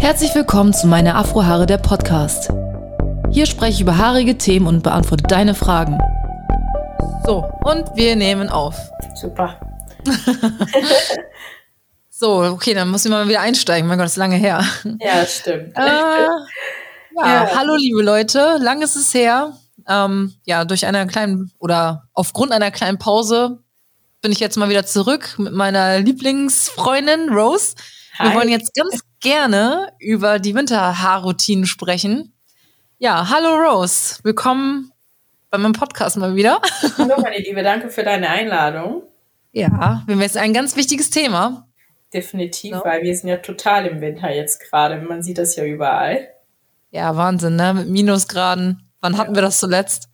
Herzlich willkommen zu meiner Afrohaare der Podcast. Hier spreche ich über haarige Themen und beantworte deine Fragen. So, und wir nehmen auf. Super. so, okay, dann muss ich mal wieder einsteigen. Mein Gott, das ist lange her. Ja, das stimmt. Äh, ja, ja, hallo liebe Leute, lang ist es her. Ähm, ja, durch eine kleinen oder aufgrund einer kleinen Pause bin ich jetzt mal wieder zurück mit meiner Lieblingsfreundin Rose. Hi. Wir wollen jetzt ganz gerne über die Winterhaarroutinen sprechen. Ja, hallo Rose, willkommen bei meinem Podcast mal wieder. Hallo meine Liebe, danke für deine Einladung. Ja, wir haben jetzt ein ganz wichtiges Thema. Definitiv, ja. weil wir sind ja total im Winter jetzt gerade. Man sieht das ja überall. Ja, Wahnsinn, ne? Mit Minusgraden. Wann ja. hatten wir das zuletzt?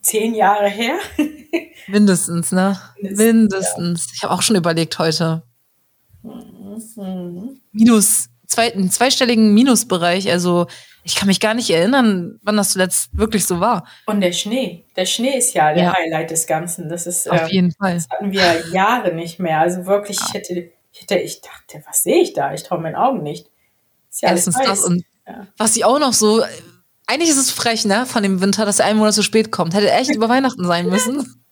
Zehn Jahre her. Mindestens, ne? Mindestens. Mindestens. Ja. Ich habe auch schon überlegt heute. Mhm. Minus, zwei, einen zweistelligen Minusbereich. Also ich kann mich gar nicht erinnern, wann das zuletzt wirklich so war. Und der Schnee. Der Schnee ist ja der ja. Highlight des Ganzen. Das ist auf äh, jeden Fall. Das hatten wir Jahre nicht mehr. Also wirklich, ich hätte, ich hätte, ich dachte, was sehe ich da? Ich traue meinen Augen nicht. Ist ja Erstens das und ja. was sie auch noch so. Eigentlich ist es frech, ne, von dem Winter, dass er einen Monat zu spät kommt. Hätte echt über Weihnachten sein müssen.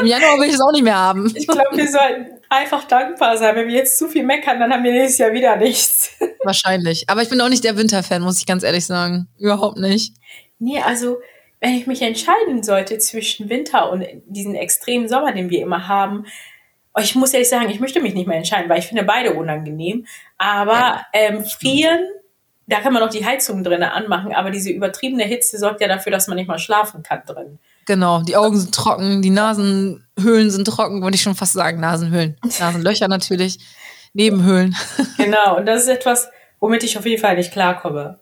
Im Januar will ich es auch nicht mehr haben. Ich glaube, wir sollten einfach dankbar sein. Wenn wir jetzt zu viel meckern, dann haben wir nächstes Jahr wieder nichts. Wahrscheinlich. Aber ich bin auch nicht der Winterfan, muss ich ganz ehrlich sagen. Überhaupt nicht. Nee, also wenn ich mich entscheiden sollte zwischen Winter und diesen extremen Sommer, den wir immer haben, oh, ich muss ehrlich sagen, ich möchte mich nicht mehr entscheiden, weil ich finde beide unangenehm. Aber ja. ähm, frieren, da kann man noch die Heizung drinnen anmachen, aber diese übertriebene Hitze sorgt ja dafür, dass man nicht mal schlafen kann drin. Genau, die Augen sind trocken, die Nasenhöhlen sind trocken, würde ich schon fast sagen. Nasenhöhlen. Nasenlöcher natürlich. Nebenhöhlen. Genau, und das ist etwas, womit ich auf jeden Fall nicht klarkomme.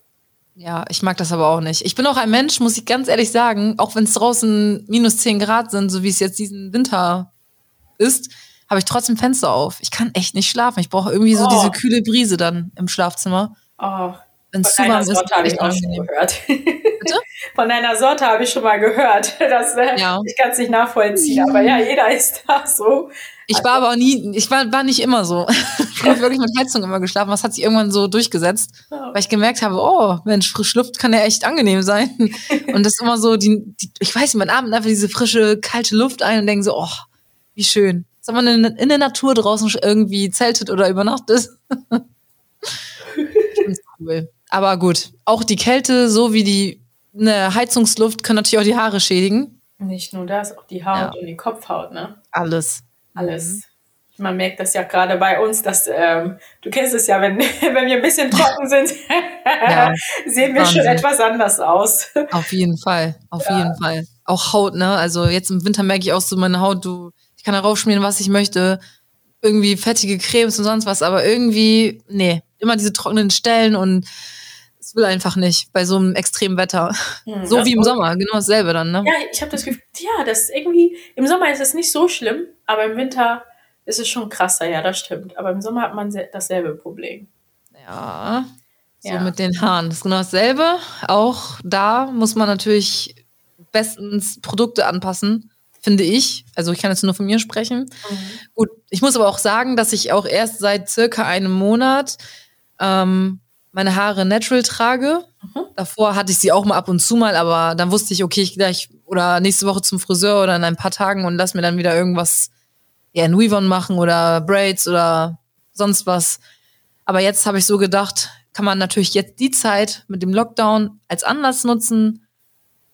Ja, ich mag das aber auch nicht. Ich bin auch ein Mensch, muss ich ganz ehrlich sagen, auch wenn es draußen minus 10 Grad sind, so wie es jetzt diesen Winter ist, habe ich trotzdem Fenster auf. Ich kann echt nicht schlafen. Ich brauche irgendwie so oh. diese kühle Brise dann im Schlafzimmer. Oh, wenn es zu warm ist, habe ich auch schon gehört. Bitte? Von deiner Sorte habe ich schon mal gehört. Das, äh, ja. Ich kann es nicht nachvollziehen, aber ja, jeder ist da so. Ich war aber auch nie, ich war, war nicht immer so. Ich habe wirklich mit Heizung immer geschlafen. Was hat sich irgendwann so durchgesetzt, oh. weil ich gemerkt habe, oh, Mensch, frisch Luft kann ja echt angenehm sein. Und das ist immer so, die, die ich weiß nicht, man atmet einfach diese frische, kalte Luft ein und denkt so, oh, wie schön. Wenn man in, in der Natur draußen irgendwie zeltet oder übernachtet. cool. Aber gut, auch die Kälte, so wie die eine Heizungsluft, kann natürlich auch die Haare schädigen. Nicht nur das, auch die Haut ja. und die Kopfhaut, ne? Alles. Alles. Mhm. Man merkt das ja gerade bei uns, dass ähm, du kennst es ja, wenn, wenn wir ein bisschen trocken sind, ja, sehen wir Wahnsinn. schon etwas anders aus. Auf jeden Fall, auf ja. jeden Fall. Auch Haut, ne? Also jetzt im Winter merke ich auch so meine Haut, du, ich kann darauf schmieren, was ich möchte. Irgendwie fettige Cremes und sonst was, aber irgendwie, nee, immer diese trockenen Stellen und es will einfach nicht bei so einem extremen Wetter. Hm, so wie im Sommer, genau dasselbe dann, ne? Ja, ich habe das Gefühl, ja, das ist irgendwie, im Sommer ist es nicht so schlimm, aber im Winter ist es schon krasser, ja, das stimmt. Aber im Sommer hat man dasselbe Problem. Ja, so ja. mit den Haaren. Das ist genau dasselbe. Auch da muss man natürlich bestens Produkte anpassen, finde ich. Also ich kann jetzt nur von mir sprechen. Mhm. Gut, ich muss aber auch sagen, dass ich auch erst seit circa einem Monat ähm, meine Haare natural trage. Mhm. Davor hatte ich sie auch mal ab und zu mal, aber dann wusste ich, okay, ich gleich oder nächste Woche zum Friseur oder in ein paar Tagen und lass mir dann wieder irgendwas, ja, in Weavon machen oder Braids oder sonst was. Aber jetzt habe ich so gedacht, kann man natürlich jetzt die Zeit mit dem Lockdown als Anlass nutzen,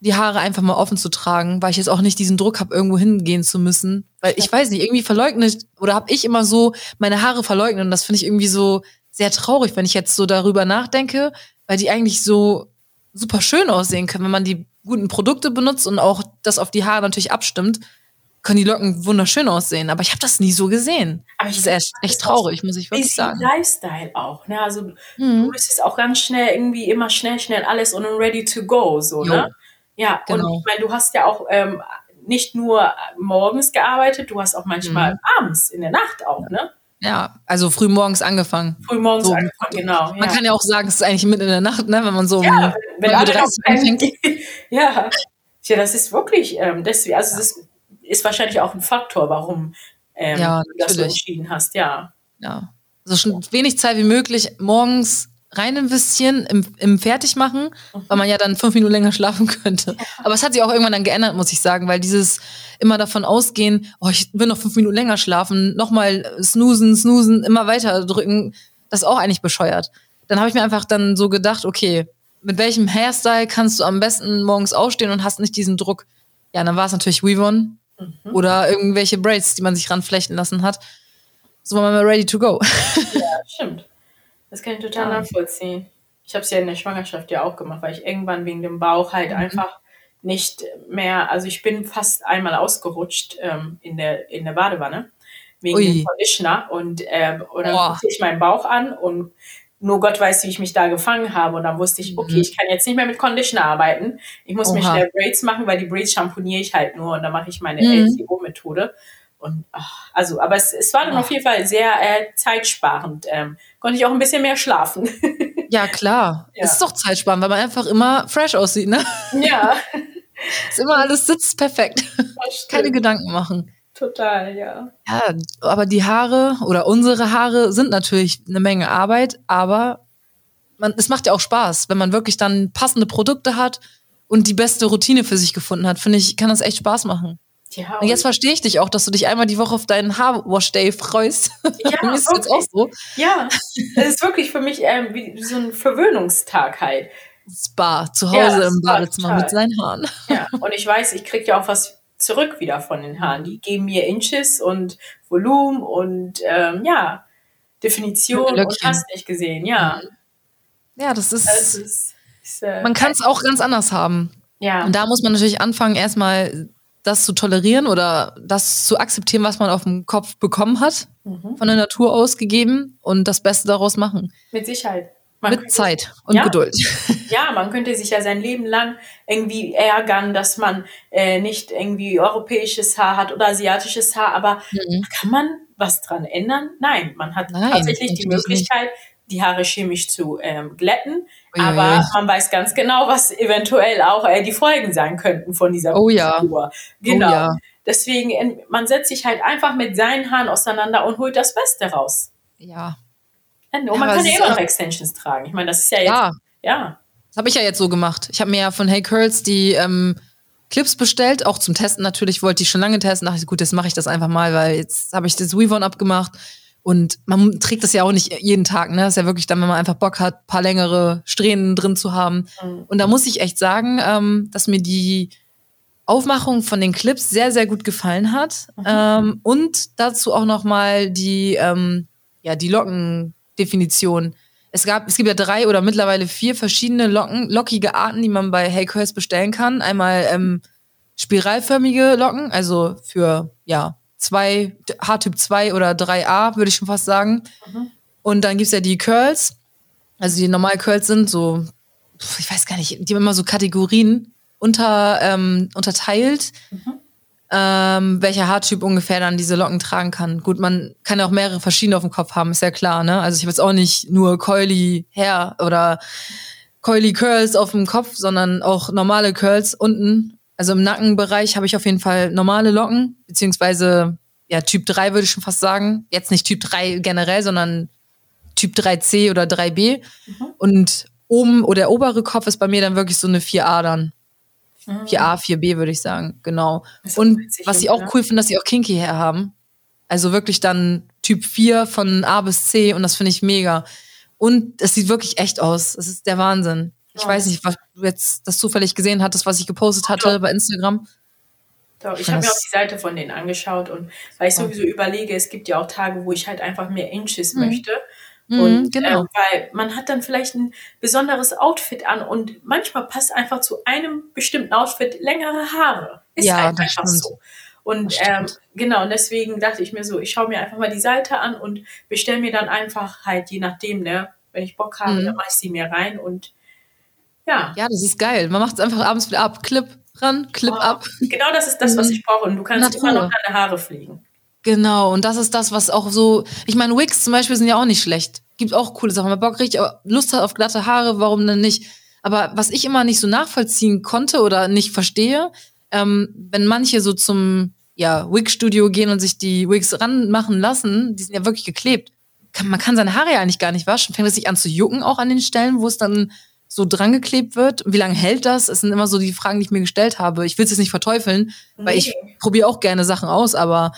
die Haare einfach mal offen zu tragen, weil ich jetzt auch nicht diesen Druck habe, irgendwo hingehen zu müssen. Weil ich weiß nicht, irgendwie verleugnet oder habe ich immer so meine Haare verleugnet und das finde ich irgendwie so sehr traurig, wenn ich jetzt so darüber nachdenke, weil die eigentlich so super schön aussehen können, wenn man die guten Produkte benutzt und auch das auf die Haare natürlich abstimmt, können die Locken wunderschön aussehen. Aber ich habe das nie so gesehen. Aber ich das ist echt, echt traurig, muss ich wirklich sagen. Lifestyle auch. Ne? Also mhm. du bist auch ganz schnell irgendwie immer schnell, schnell alles und ready to go. So, ne? Ja, genau. und ich meine, du hast ja auch ähm, nicht nur morgens gearbeitet, du hast auch manchmal mhm. abends, in der Nacht auch, ne? Ja, also früh morgens angefangen. Früh morgens so. angefangen, genau. Man ja. kann ja auch sagen, es ist eigentlich mitten in der Nacht, ne, wenn man so ja, um wenn alle anfängt. ja. ja, das ist wirklich, ähm, deswegen, also das ist wahrscheinlich auch ein Faktor, warum ähm, ja, du das so entschieden hast, ja. Ja. Also schon wenig Zeit wie möglich morgens rein investieren im, im Fertigmachen, mhm. weil man ja dann fünf Minuten länger schlafen könnte. Aber es hat sich auch irgendwann dann geändert, muss ich sagen, weil dieses immer davon ausgehen, oh, ich will noch fünf Minuten länger schlafen, nochmal snoosen, snoosen, immer weiter drücken, das ist auch eigentlich bescheuert. Dann habe ich mir einfach dann so gedacht, okay, mit welchem Hairstyle kannst du am besten morgens aufstehen und hast nicht diesen Druck? Ja, dann war es natürlich Weavon mhm. oder irgendwelche Braids, die man sich ranflechten lassen hat. So war man mal ready to go. Ja, stimmt. Das kann ich total ja. nachvollziehen. Ich habe es ja in der Schwangerschaft ja auch gemacht, weil ich irgendwann wegen dem Bauch halt mhm. einfach nicht mehr, also ich bin fast einmal ausgerutscht ähm, in, der, in der Badewanne wegen Ui. dem Conditioner und, ähm, und dann guckte ich meinen Bauch an und nur Gott weiß, wie ich mich da gefangen habe. Und dann wusste ich, okay, mhm. ich kann jetzt nicht mehr mit Conditioner arbeiten. Ich muss Oha. mir schnell Braids machen, weil die Braids shampooniere ich halt nur und dann mache ich meine mhm. LCO-Methode. Und ach, also, aber es, es war dann ach. auf jeden Fall sehr äh, zeitsparend. Ähm, konnte ich auch ein bisschen mehr schlafen. ja, klar. Ja. Es ist doch zeitsparend, weil man einfach immer fresh aussieht, ne? Ja. ist immer alles sitzt perfekt. Keine Gedanken machen. Total, ja. Ja, aber die Haare oder unsere Haare sind natürlich eine Menge Arbeit, aber man, es macht ja auch Spaß, wenn man wirklich dann passende Produkte hat und die beste Routine für sich gefunden hat. Finde ich, kann das echt Spaß machen. Ja, und jetzt verstehe ich dich auch, dass du dich einmal die Woche auf deinen Haarwash-Day freust. Ja, ist jetzt auch so. Ja, das ist wirklich für mich ähm, wie so ein Verwöhnungstag halt. Spa, zu Hause ja, im Badezimmer mit seinen Haaren. Ja, und ich weiß, ich kriege ja auch was zurück wieder von den Haaren. Die geben mir Inches und Volumen und ähm, ja, Definition und hast nicht gesehen, ja. Ja, das ist. Das ist, ist äh, man kann es auch ganz anders haben. Ja. Und da muss man natürlich anfangen, erstmal das zu tolerieren oder das zu akzeptieren, was man auf dem Kopf bekommen hat, mhm. von der Natur aus gegeben und das Beste daraus machen. Mit Sicherheit. Man Mit könnte, Zeit und ja, Geduld. Ja, man könnte sich ja sein Leben lang irgendwie ärgern, dass man äh, nicht irgendwie europäisches Haar hat oder asiatisches Haar, aber mhm. kann man was dran ändern? Nein, man hat Nein, tatsächlich die Möglichkeit, nicht. die Haare chemisch zu ähm, glätten, aber ui. man weiß ganz genau, was eventuell auch äh, die Folgen sein könnten von dieser oh, Prozedur. Ja. Genau. Oh, ja. Deswegen, man setzt sich halt einfach mit seinen Haaren auseinander und holt das Beste raus. Ja, und ja, man kann ja immer noch Extensions tragen. Ich meine, das ist ja jetzt. Ja. ja. Das habe ich ja jetzt so gemacht. Ich habe mir ja von Hey Curls die ähm, Clips bestellt, auch zum Testen natürlich. Wollte ich schon lange testen. Dachte ich, gut, jetzt mache ich das einfach mal, weil jetzt habe ich das Weave-On abgemacht. Und man trägt das ja auch nicht jeden Tag, ne? Das ist ja wirklich dann, wenn man einfach Bock hat, paar längere Strähnen drin zu haben. Mhm. Und da muss ich echt sagen, ähm, dass mir die Aufmachung von den Clips sehr, sehr gut gefallen hat. Mhm. Ähm, und dazu auch noch mal die, ähm, ja, die Locken Definition. Es gab, es gibt ja drei oder mittlerweile vier verschiedene Locken, lockige Arten, die man bei Haycurls bestellen kann. Einmal ähm, spiralförmige Locken, also für ja zwei Haartyp 2 oder 3a, würde ich schon fast sagen. Mhm. Und dann gibt es ja die Curls, also die normal Curls sind so, ich weiß gar nicht, die haben immer so Kategorien unter, ähm, unterteilt. Mhm ähm, welcher Haartyp ungefähr dann diese Locken tragen kann. Gut, man kann ja auch mehrere verschiedene auf dem Kopf haben, ist ja klar, ne? Also ich habe jetzt auch nicht nur Coily Hair oder Coily Curls auf dem Kopf, sondern auch normale Curls unten. Also im Nackenbereich habe ich auf jeden Fall normale Locken, beziehungsweise ja, Typ 3 würde ich schon fast sagen. Jetzt nicht Typ 3 generell, sondern Typ 3C oder 3B. Mhm. Und oben oder der obere Kopf ist bei mir dann wirklich so eine 4A dann. 4a, 4b würde ich sagen, genau. Und was ich auch cool finde, dass sie auch Kinky Hair haben. Also wirklich dann Typ 4 von A bis C und das finde ich mega. Und es sieht wirklich echt aus. Es ist der Wahnsinn. Ich ja. weiß nicht, was du jetzt das zufällig gesehen hattest, was ich gepostet hatte ja. bei Instagram. Doch, ich habe mir auch die Seite von denen angeschaut und weil ich sowieso überlege, es gibt ja auch Tage, wo ich halt einfach mehr Inches mhm. möchte. Mhm, und genau. äh, weil man hat dann vielleicht ein besonderes Outfit an und manchmal passt einfach zu einem bestimmten Outfit längere Haare. Ist ja, halt einfach stimmt. so. Und ähm, genau, und deswegen dachte ich mir so, ich schaue mir einfach mal die Seite an und bestelle mir dann einfach halt, je nachdem, ne, wenn ich Bock habe, mhm. dann mache ich sie mir rein und ja. Ja, das ist geil. Man macht es einfach abends wieder ab. Clip ran, Clip oh, ab. Genau das ist das, was ich brauche. Und du kannst immer noch deine Haare fliegen. Genau, und das ist das, was auch so, ich meine, Wigs zum Beispiel sind ja auch nicht schlecht. Gibt auch coole Sachen. Wenn man Bock richtig Lust hat auf glatte Haare, warum denn nicht? Aber was ich immer nicht so nachvollziehen konnte oder nicht verstehe, ähm, wenn manche so zum ja, Wig-Studio gehen und sich die Wigs ranmachen lassen, die sind ja wirklich geklebt. kann, man kann seine Haare ja eigentlich gar nicht waschen. Fängt es sich an zu jucken auch an den Stellen, wo es dann so drangeklebt wird? Wie lange hält das? Es sind immer so die Fragen, die ich mir gestellt habe. Ich will es jetzt nicht verteufeln, nee. weil ich probiere auch gerne Sachen aus, aber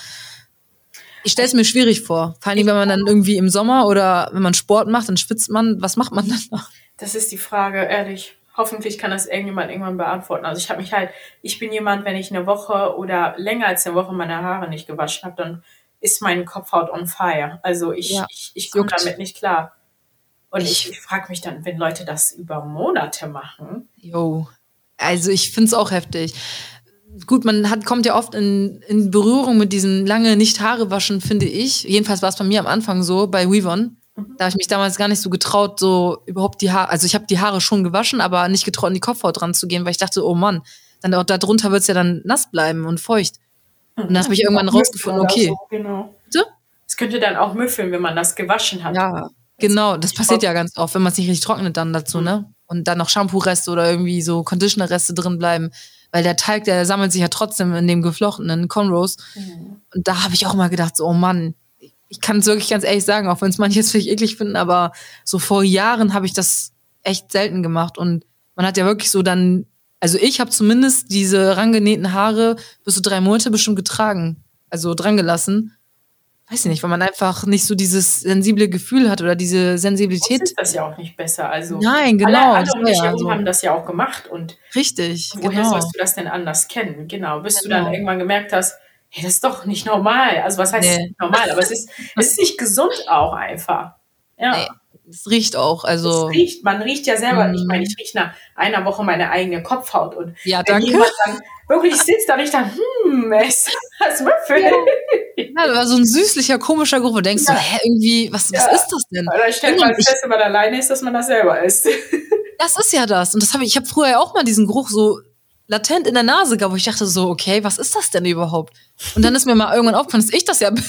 ich stelle es mir schwierig vor. Vor allem, wenn man dann irgendwie im Sommer oder wenn man Sport macht, dann schwitzt man. Was macht man dann noch? Das ist die Frage, ehrlich. Hoffentlich kann das irgendjemand irgendwann beantworten. Also ich habe mich halt, ich bin jemand, wenn ich eine Woche oder länger als eine Woche meine Haare nicht gewaschen habe, dann ist meine Kopfhaut on fire. Also ich, ja, ich, ich komme damit nicht klar. Und ich, ich frage mich dann, wenn Leute das über Monate machen. Jo, also ich finde es auch heftig. Gut, man hat, kommt ja oft in, in Berührung mit diesen lange nicht Haare waschen, finde ich. Jedenfalls war es bei mir am Anfang so, bei Weavon. Mhm. Da habe ich mich damals gar nicht so getraut, so überhaupt die Haare, also ich habe die Haare schon gewaschen, aber nicht getraut, in die Kopfhaut dran zu gehen, weil ich dachte, oh Mann, dann auch darunter wird es ja dann nass bleiben und feucht. Und dann habe ich irgendwann rausgefunden, okay. So, genau. Bitte? Es könnte dann auch müffeln, wenn man das gewaschen hat. Ja, genau. Das passiert ja ganz oft, wenn man es nicht richtig trocknet dann dazu, mhm. ne? Und dann noch Shampoo-Reste oder irgendwie so Conditioner-Reste drin bleiben. Weil der Teig, der sammelt sich ja trotzdem in dem geflochtenen Conros. Mhm. Und da habe ich auch mal gedacht, so, oh Mann, ich kann es wirklich ganz ehrlich sagen, auch wenn es manche jetzt vielleicht eklig finden, aber so vor Jahren habe ich das echt selten gemacht. Und man hat ja wirklich so dann also ich habe zumindest diese rangenähten Haare bis zu drei Monate bestimmt getragen. Also dran gelassen. Weiß ich nicht, weil man einfach nicht so dieses sensible Gefühl hat oder diese Sensibilität. Das ist das ja auch nicht besser. Also Nein, genau. Alle, alle um dich herum haben das ja auch gemacht. Und Richtig, woher genau. sollst du das denn anders kennen? Genau, bis genau. du dann genau. irgendwann gemerkt hast, hey, das ist doch nicht normal. Also was heißt nee. normal? Aber es ist, es ist nicht gesund auch einfach. Ja. Nee. Es riecht auch, also. Es riecht, man riecht ja selber. Mm. Ich meine, ich rieche nach einer Woche meine eigene Kopfhaut und ja, danke. wenn jemand dann wirklich sitzt, dann riecht dann, hm, es was Würfel. Ja. ja, das war so ein süßlicher, komischer Geruch, wo du denkst ja. so, hä, irgendwie, was, was ist das denn? Oder ich stelle mal fest, wenn man alleine ist, dass man das selber ist. Das ist ja das. Und das habe ich, ich habe früher auch mal diesen Geruch so latent in der Nase gab, wo ich dachte so, okay, was ist das denn überhaupt? Und dann ist mir mal irgendwann aufgefallen, dass ich das ja bin.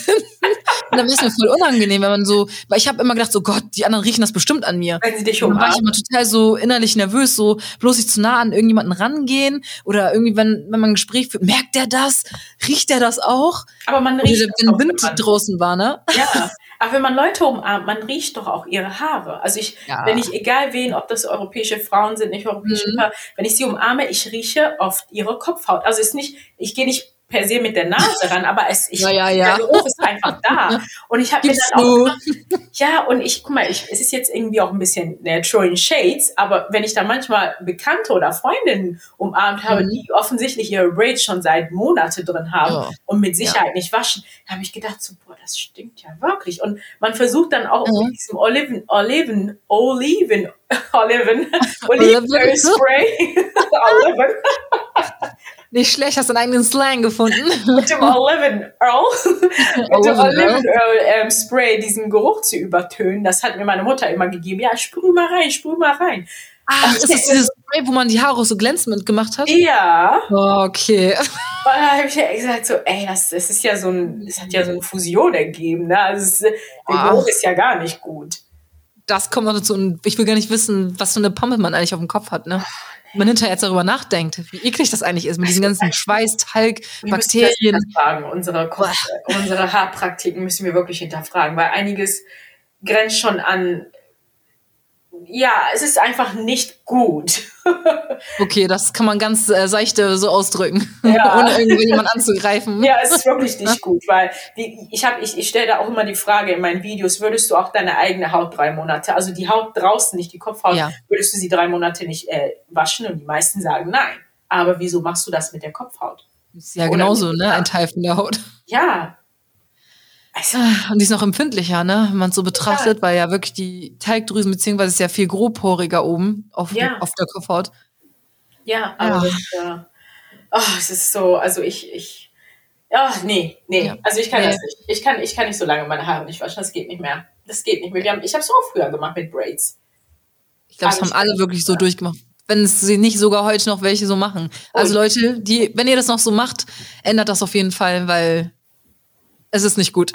Und dann ist mir voll unangenehm, wenn man so, weil ich habe immer gedacht, so Gott, die anderen riechen das bestimmt an mir. Wenn sie dich umarmen. Dann war ich immer total so innerlich nervös, so bloß nicht zu nah an irgendjemanden rangehen oder irgendwie, wenn, wenn man ein Gespräch führt, merkt der das? Riecht der das auch? Aber man riecht Wenn Wind draußen war, ne? Ja. Aber wenn man Leute umarmt, man riecht doch auch ihre Haare. Also ich, ja. wenn ich, egal wen, ob das europäische Frauen sind, nicht europäische mhm. wenn ich sie umarme, ich rieche oft ihre Kopfhaut. Also es ist nicht, ich gehe nicht per se mit der Nase ran, aber es, ich, ja, ja, der Geruch ist einfach da. Und ich habe mir dann auch, ja, und ich, guck mal, ich, es ist jetzt irgendwie auch ein bisschen ne, Throwing Shades, aber wenn ich da manchmal Bekannte oder Freundinnen umarmt habe, mhm. die offensichtlich ihre Braids schon seit Monate drin haben ja. und mit Sicherheit ja. nicht waschen, da habe ich gedacht, so, boah, das stinkt ja wirklich. Und man versucht dann auch mhm. mit diesem Oliven, Oliven, Oliven, Oliven, Oliven Spray, Oliven. Nicht schlecht, hast du einen eigenen Slang gefunden. Mit dem Oliven Earl, mit dem Oliven Earl ähm, Spray diesen Geruch zu übertönen. Das hat mir meine Mutter immer gegeben. Ja, sprüh mal rein, sprüh mal rein. Ach, ist das dieses Spray, wo man die Haare so glänzend gemacht hat? Ja. Oh, okay. Und da habe ich ja gesagt so, ey, das, das ist ja so ein, das hat ja so eine Fusion ergeben, ne? Also es, der Geruch ist ja gar nicht gut. Das kommt noch dazu und ich will gar nicht wissen, was für eine Pampe man eigentlich auf dem Kopf hat, ne? Man hinterher jetzt darüber nachdenkt, wie eklig das eigentlich ist mit diesen ganzen Schweiß, Talg, Bakterien. Unsere, unsere Haarpraktiken müssen wir wirklich hinterfragen, weil einiges grenzt schon an ja, es ist einfach nicht gut. okay, das kann man ganz äh, seichte so ausdrücken, ja. ohne irgendjemand anzugreifen. Ja, es ist wirklich nicht gut, weil die, ich habe, ich, ich stelle da auch immer die Frage in meinen Videos: Würdest du auch deine eigene Haut drei Monate, also die Haut draußen, nicht die Kopfhaut, ja. würdest du sie drei Monate nicht äh, waschen? Und die meisten sagen nein. Aber wieso machst du das mit der Kopfhaut? Ist ja Oder genauso, ne? Ein Teil von der Haut. Ja, also, und die ist noch empfindlicher, ne, wenn man es so betrachtet, ja. weil ja wirklich die Teigdrüsen, beziehungsweise ist ja viel grobporiger oben auf, ja. auf der Kopfhaut. Ja, aber ja. Das, äh, oh, es ist so, also ich, ich, ja, nee, nee, ja. also ich kann nee. das nicht. Ich kann, ich kann nicht so lange meine Haare nicht waschen, das geht nicht mehr. Das geht nicht mehr. Wir haben, ich habe es auch früher gemacht mit Braids. Ich glaube, das haben alle wirklich so durchgemacht wenn es sie nicht sogar heute noch welche so machen. Also Leute, die, wenn ihr das noch so macht, ändert das auf jeden Fall, weil es ist nicht gut.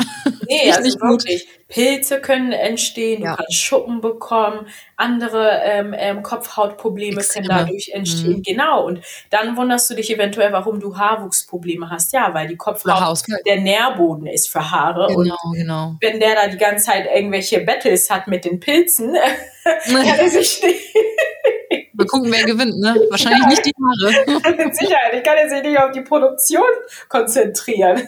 Nee, also nicht wirklich. Gut. Pilze können entstehen, ja. du kannst Schuppen bekommen, andere ähm, ähm, Kopfhautprobleme Extreme. können dadurch entstehen. Mhm. Genau. Und dann wunderst du dich eventuell, warum du Haarwuchsprobleme hast. Ja, weil die Kopfhaut der Nährboden ist für Haare. Genau, und genau. wenn der da die ganze Zeit irgendwelche Battles hat mit den Pilzen, kann er sich nicht. Wir gucken, wer gewinnt, ne? Wahrscheinlich nicht die Haare. Mit Sicherheit. Ich kann jetzt nicht auf die Produktion konzentrieren.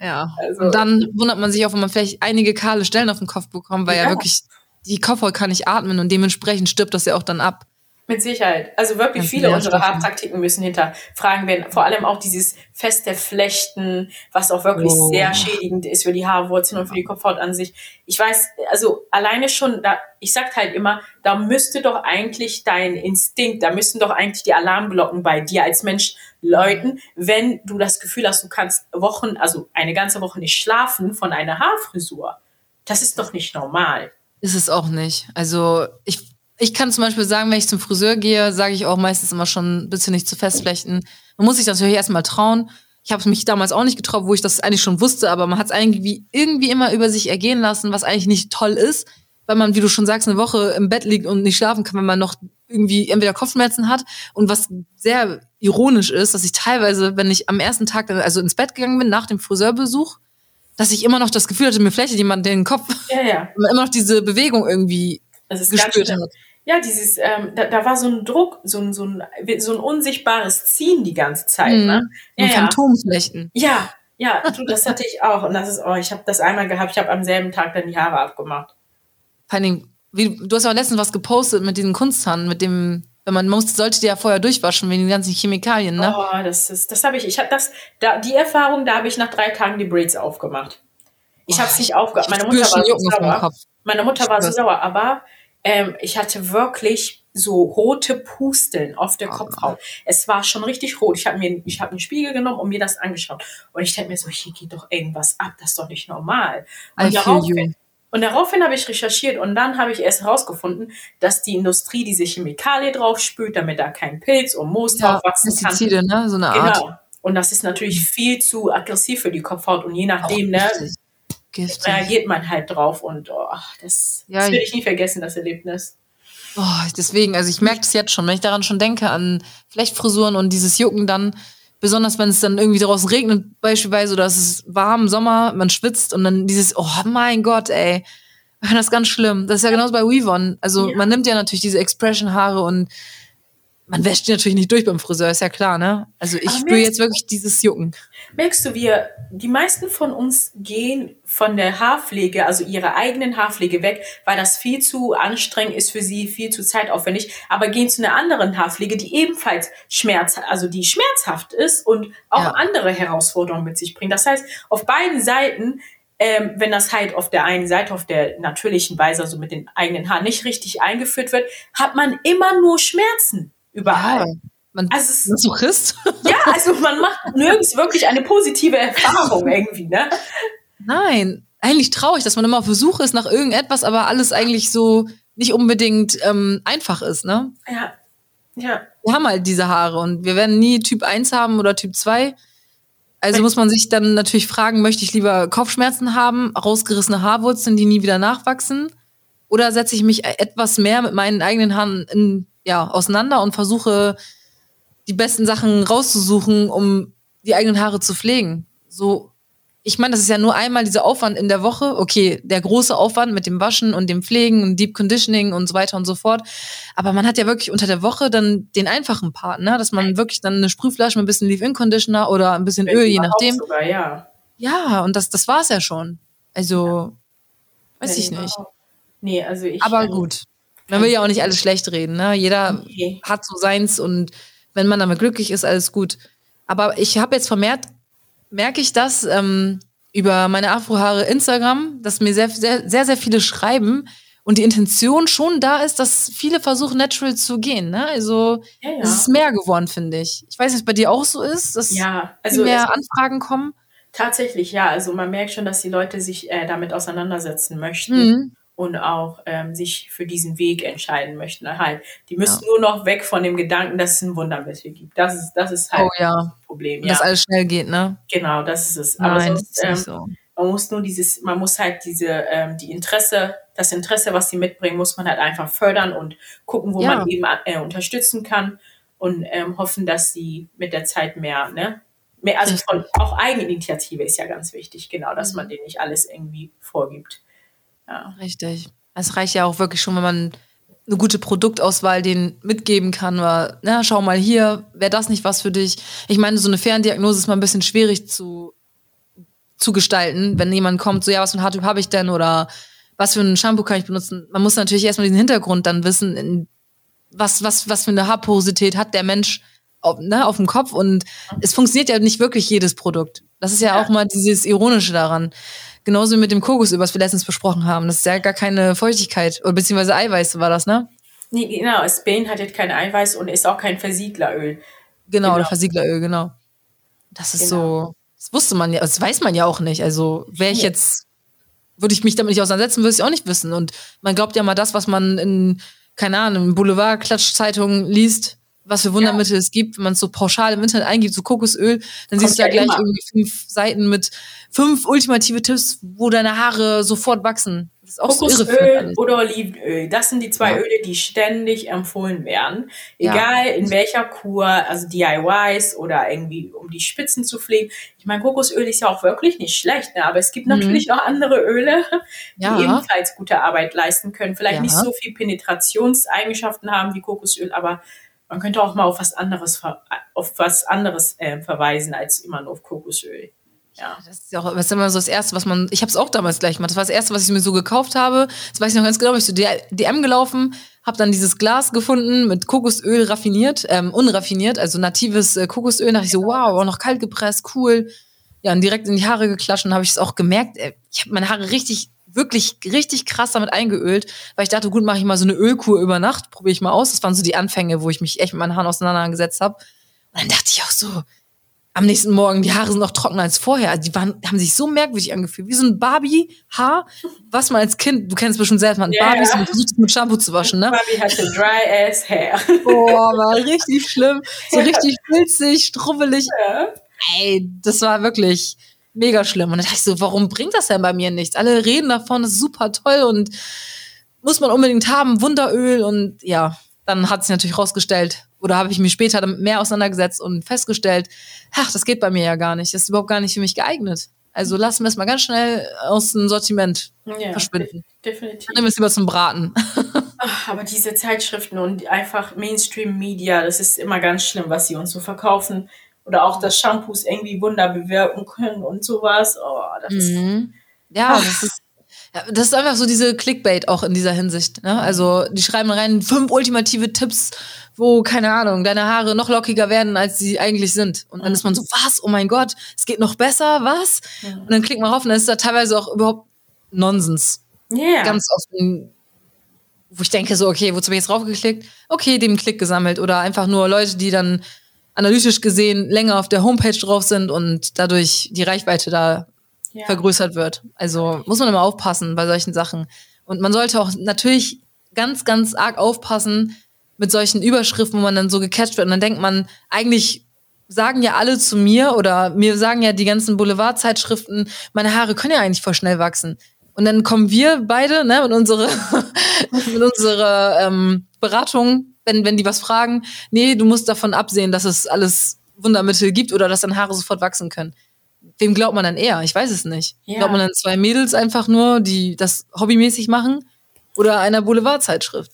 Ja. Also. Und dann wundert man sich auch, wenn man vielleicht einige kahle Stellen auf dem Kopf bekommt, weil ja, ja wirklich die Kopfhaut kann nicht atmen und dementsprechend stirbt das ja auch dann ab. Mit Sicherheit. Also wirklich Ganz viele unserer Haarpraktiken müssen hinterfragen werden. Vor allem auch dieses feste Flechten, was auch wirklich oh. sehr schädigend ist für die Haarwurzeln und für die Kopfhaut an sich. Ich weiß, also alleine schon, da, ich sag halt immer, da müsste doch eigentlich dein Instinkt, da müssten doch eigentlich die Alarmglocken bei dir als Mensch läuten, wenn du das Gefühl hast, du kannst Wochen, also eine ganze Woche nicht schlafen von einer Haarfrisur. Das ist doch nicht normal. Ist es auch nicht. Also ich ich kann zum Beispiel sagen, wenn ich zum Friseur gehe, sage ich auch meistens immer schon ein bisschen nicht zu festflechten. Man muss sich das natürlich erstmal trauen. Ich habe mich damals auch nicht getraut, wo ich das eigentlich schon wusste, aber man hat es irgendwie, irgendwie immer über sich ergehen lassen, was eigentlich nicht toll ist, weil man, wie du schon sagst, eine Woche im Bett liegt und nicht schlafen kann, wenn man noch irgendwie entweder Kopfschmerzen hat und was sehr ironisch ist, dass ich teilweise, wenn ich am ersten Tag also ins Bett gegangen bin nach dem Friseurbesuch, dass ich immer noch das Gefühl hatte, mir flächtet jemand den Kopf. Ja, ja. immer noch diese Bewegung irgendwie gespürt hat ja, dieses, ähm, da, da war so ein Druck, so ein, so ein, so ein unsichtbares Ziehen die ganze Zeit. Mhm. Ne? Ja, Phantomflechten. Ja, ja, du, das hatte ich auch. Und das ist, oh, ich habe das einmal gehabt, ich habe am selben Tag dann die Haare abgemacht. Vor allem, wie, du hast auch letztens was gepostet mit diesen Kunsthahn, mit dem, wenn man muss, sollte die ja vorher durchwaschen wegen den ganzen Chemikalien, ne? Oh, das ist, das habe ich, ich habe das, da, die Erfahrung, da habe ich nach drei Tagen die Braids aufgemacht. Ich oh, habe es nicht aufgemacht. Meine Mutter war so sauer. Meine Mutter war so sauer, aber ähm, ich hatte wirklich so rote Pusteln auf der oh, Kopfhaut. Es war schon richtig rot. Ich habe mir, ich habe einen Spiegel genommen und mir das angeschaut. Und ich denke mir so, hier geht doch irgendwas ab. Das ist doch nicht normal. Und daraufhin, und daraufhin habe ich recherchiert und dann habe ich erst herausgefunden, dass die Industrie diese Chemikalie drauf spült, damit da kein Pilz und Moos ja, drauf wachsen Pestizide, kann. ne? So eine Art. Genau. Und das ist natürlich viel zu aggressiv für die Kopfhaut und je nachdem, ne, Giftig. reagiert man halt drauf und oh, das, ja, das will ich nie vergessen, das Erlebnis. Oh, deswegen, also ich merke das jetzt schon, wenn ich daran schon denke, an Flechtfrisuren und dieses Jucken dann, besonders wenn es dann irgendwie draußen regnet beispielsweise oder es ist warm, Sommer, man schwitzt und dann dieses, oh mein Gott, ey, das ist ganz schlimm. Das ist ja genauso bei Weavon. Also ja. man nimmt ja natürlich diese Expression-Haare und man wäscht die natürlich nicht durch beim Friseur, ist ja klar, ne? Also ich spüre jetzt wirklich dieses Jucken. Merkst du, wir, die meisten von uns gehen von der Haarpflege, also ihrer eigenen Haarpflege weg, weil das viel zu anstrengend ist für sie, viel zu zeitaufwendig, aber gehen zu einer anderen Haarpflege, die ebenfalls schmerz, also die schmerzhaft ist und auch ja. andere Herausforderungen mit sich bringt. Das heißt, auf beiden Seiten ähm, wenn das halt auf der einen Seite, auf der natürlichen Weise, also mit den eigenen Haaren nicht richtig eingeführt wird, hat man immer nur Schmerzen überall. Ja. Man, also es, Masochist? Ja, also man macht nirgends wirklich eine positive Erfahrung irgendwie, ne? Nein, eigentlich traurig, dass man immer auf Besuch ist nach irgendetwas, aber alles eigentlich so nicht unbedingt ähm, einfach ist, ne? Ja. Ja. Wir haben halt diese Haare und wir werden nie Typ 1 haben oder Typ 2. Also muss man sich dann natürlich fragen, möchte ich lieber Kopfschmerzen haben, rausgerissene Haarwurzeln, die nie wieder nachwachsen? Oder setze ich mich etwas mehr mit meinen eigenen Haaren in, ja, auseinander und versuche die besten Sachen rauszusuchen, um die eigenen Haare zu pflegen. So, ich meine, das ist ja nur einmal dieser Aufwand in der Woche. Okay, der große Aufwand mit dem Waschen und dem Pflegen und Deep Conditioning und so weiter und so fort. Aber man hat ja wirklich unter der Woche dann den einfachen Part, ne? dass man wirklich dann eine Sprühflasche mit ein bisschen Leave-In-Conditioner oder ein bisschen Wenn Öl, je nachdem. Sogar, ja. ja, und das, das war's ja schon. Also, ja. weiß ich nicht. Nee, also ich. Aber ähm, gut. Man will ja auch nicht alles schlecht reden, ne? Jeder okay. hat so seins und wenn man damit glücklich ist, alles gut. Aber ich habe jetzt vermehrt, merke ich das ähm, über meine Afrohaare Instagram, dass mir sehr, sehr, sehr, sehr viele schreiben und die Intention schon da ist, dass viele versuchen, natural zu gehen. Ne? Also ja, ja. es ist mehr geworden, finde ich. Ich weiß nicht, ob es bei dir auch so ist, dass ja, also mehr Anfragen kommen. Tatsächlich, ja. Also man merkt schon, dass die Leute sich äh, damit auseinandersetzen möchten. Mhm und auch ähm, sich für diesen Weg entscheiden möchten. Halt, die müssen ja. nur noch weg von dem Gedanken, dass es ein Wundermittel gibt. Das ist, das ist halt oh, ja. das Problem. Ja. Dass alles schnell geht, ne? Genau, das ist es. Aber Nein, sonst, ähm, so. Man muss nur dieses, man muss halt diese, ähm, die Interesse, das Interesse, was sie mitbringen, muss man halt einfach fördern und gucken, wo ja. man eben äh, unterstützen kann und ähm, hoffen, dass sie mit der Zeit mehr, ne, mehr, also von, auch Eigeninitiative ist ja ganz wichtig, genau, dass man mhm. denen nicht alles irgendwie vorgibt. Ja. Richtig. Es reicht ja auch wirklich schon, wenn man eine gute Produktauswahl denen mitgeben kann oder, na, schau mal hier, wäre das nicht was für dich? Ich meine, so eine Ferndiagnose ist mal ein bisschen schwierig zu, zu gestalten, wenn jemand kommt, so, ja, was für ein Haartyp habe ich denn oder was für ein Shampoo kann ich benutzen? Man muss natürlich erstmal diesen Hintergrund dann wissen, in, was, was, was für eine Haarporosität hat der Mensch auf, ne, auf dem Kopf und es funktioniert ja nicht wirklich jedes Produkt. Das ist ja, ja. auch mal dieses Ironische daran. Genauso wie mit dem Kokosöl, was wir letztens besprochen haben. Das ist ja gar keine Feuchtigkeit, oder beziehungsweise Eiweiß war das, ne? Nee, genau. Es beinhaltet kein Eiweiß und ist auch kein Versiegleröl. Genau, genau. oder Versiegleröl, genau. Das ist genau. so, das wusste man ja, das weiß man ja auch nicht. Also wäre ich jetzt, würde ich mich damit nicht auseinandersetzen, würde ich auch nicht wissen. Und man glaubt ja mal das, was man in, keine Ahnung, Boulevard-Klatschzeitungen liest, was für Wundermittel ja. es gibt, wenn man es so pauschal im Internet eingibt, so Kokosöl, dann Kommt siehst du ja, gleich immer. irgendwie fünf Seiten mit fünf ultimative Tipps, wo deine Haare sofort wachsen. Auch Kokosöl so oder Olivenöl, das sind die zwei ja. Öle, die ständig empfohlen werden. Egal ja. in welcher Kur, also DIYs oder irgendwie um die Spitzen zu pflegen. Ich meine, Kokosöl ist ja auch wirklich nicht schlecht, ne? aber es gibt mhm. natürlich noch andere Öle, die ebenfalls gute Arbeit leisten können. Vielleicht nicht so viel Penetrationseigenschaften haben wie Kokosöl, aber man könnte auch mal auf was anderes, auf was anderes äh, verweisen als immer nur auf Kokosöl. Ja. Das ist ja auch, was ist immer so das Erste, was man, ich habe es auch damals gleich gemacht. Das war das Erste, was ich mir so gekauft habe. Das weiß ich noch ganz genau. Ich so DM gelaufen, habe dann dieses Glas gefunden mit Kokosöl raffiniert, ähm, unraffiniert, also natives äh, Kokosöl. Da dachte ich so, wow, auch noch kalt gepresst, cool. Ja, und direkt in die Haare geklatscht und habe ich es auch gemerkt. Äh, ich habe meine Haare richtig wirklich richtig krass damit eingeölt, weil ich dachte, gut, mache ich mal so eine Ölkur über Nacht, probiere ich mal aus. Das waren so die Anfänge, wo ich mich echt mit meinen Haaren auseinandergesetzt habe. Und dann dachte ich auch so, am nächsten Morgen, die Haare sind noch trockener als vorher. Also die waren, haben sich so merkwürdig angefühlt, wie so ein Barbie-Haar, was man als Kind, du kennst bestimmt selbst, man yeah. Barbies und versucht es mit Shampoo zu waschen, ne? Barbie hatte dry ass hair. Boah, war richtig schlimm. So richtig filzig, strubbelig. Ja. Ey, das war wirklich, mega schlimm. Und dann dachte ich so, warum bringt das denn bei mir nichts? Alle reden davon, das ist super toll und muss man unbedingt haben, Wunderöl. Und ja, dann hat sich natürlich rausgestellt, oder habe ich mich später damit mehr auseinandergesetzt und festgestellt, ach, das geht bei mir ja gar nicht, das ist überhaupt gar nicht für mich geeignet. Also lassen wir es mal ganz schnell aus dem Sortiment ja, verschwinden. Definitiv. Dann nehmen wir es lieber zum Braten. Ach, aber diese Zeitschriften und einfach Mainstream-Media, das ist immer ganz schlimm, was sie uns so verkaufen oder auch, dass Shampoos irgendwie Wunder bewirken können und sowas. Oh, das mhm. ist. Ja, das ist, das ist einfach so diese Clickbait auch in dieser Hinsicht. Ne? Also die schreiben rein fünf ultimative Tipps, wo, keine Ahnung, deine Haare noch lockiger werden, als sie eigentlich sind. Und dann ist man so, was? Oh mein Gott, es geht noch besser, was? Ja. Und dann klickt man rauf und dann ist da teilweise auch überhaupt Nonsens. Ja. Yeah. Ganz oft, wo ich denke so, okay, wozu bin ich jetzt raufgeklickt? Okay, dem Klick gesammelt. Oder einfach nur Leute, die dann analytisch gesehen länger auf der Homepage drauf sind und dadurch die Reichweite da ja. vergrößert wird. Also muss man immer aufpassen bei solchen Sachen. Und man sollte auch natürlich ganz, ganz arg aufpassen mit solchen Überschriften, wo man dann so gecatcht wird. Und dann denkt man, eigentlich sagen ja alle zu mir oder mir sagen ja die ganzen Boulevardzeitschriften, meine Haare können ja eigentlich voll schnell wachsen. Und dann kommen wir beide ne, mit unserer, mit unserer ähm, Beratung wenn, wenn die was fragen, nee, du musst davon absehen, dass es alles Wundermittel gibt oder dass deine Haare sofort wachsen können. Wem glaubt man dann eher? Ich weiß es nicht. Ja. Glaubt man dann zwei Mädels einfach nur, die das hobbymäßig machen? Oder einer Boulevardzeitschrift?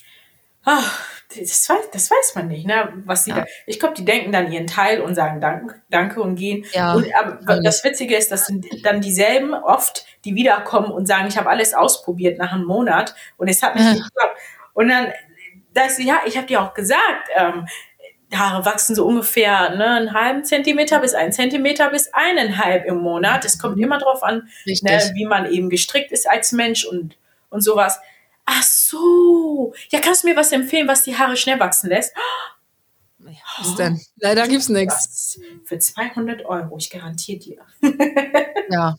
Ach, das weiß, das weiß man nicht, ne? Was sie ja. da, ich glaube, die denken dann ihren Teil und sagen Dank, Danke und gehen. Ja. Und aber das Witzige ist, das sind dann dieselben oft, die wiederkommen und sagen, ich habe alles ausprobiert nach einem Monat und es hat nicht ja. geklappt. Und dann das, ja, ich habe dir auch gesagt, ähm, Haare wachsen so ungefähr ne, einen halben Zentimeter bis einen Zentimeter bis eineinhalb im Monat. Es kommt immer drauf an, ne, wie man eben gestrickt ist als Mensch und, und sowas. Ach so. Ja, kannst du mir was empfehlen, was die Haare schnell wachsen lässt? Was denn? Leider gibt's nichts. Für 200 Euro, ich garantiere dir. ja.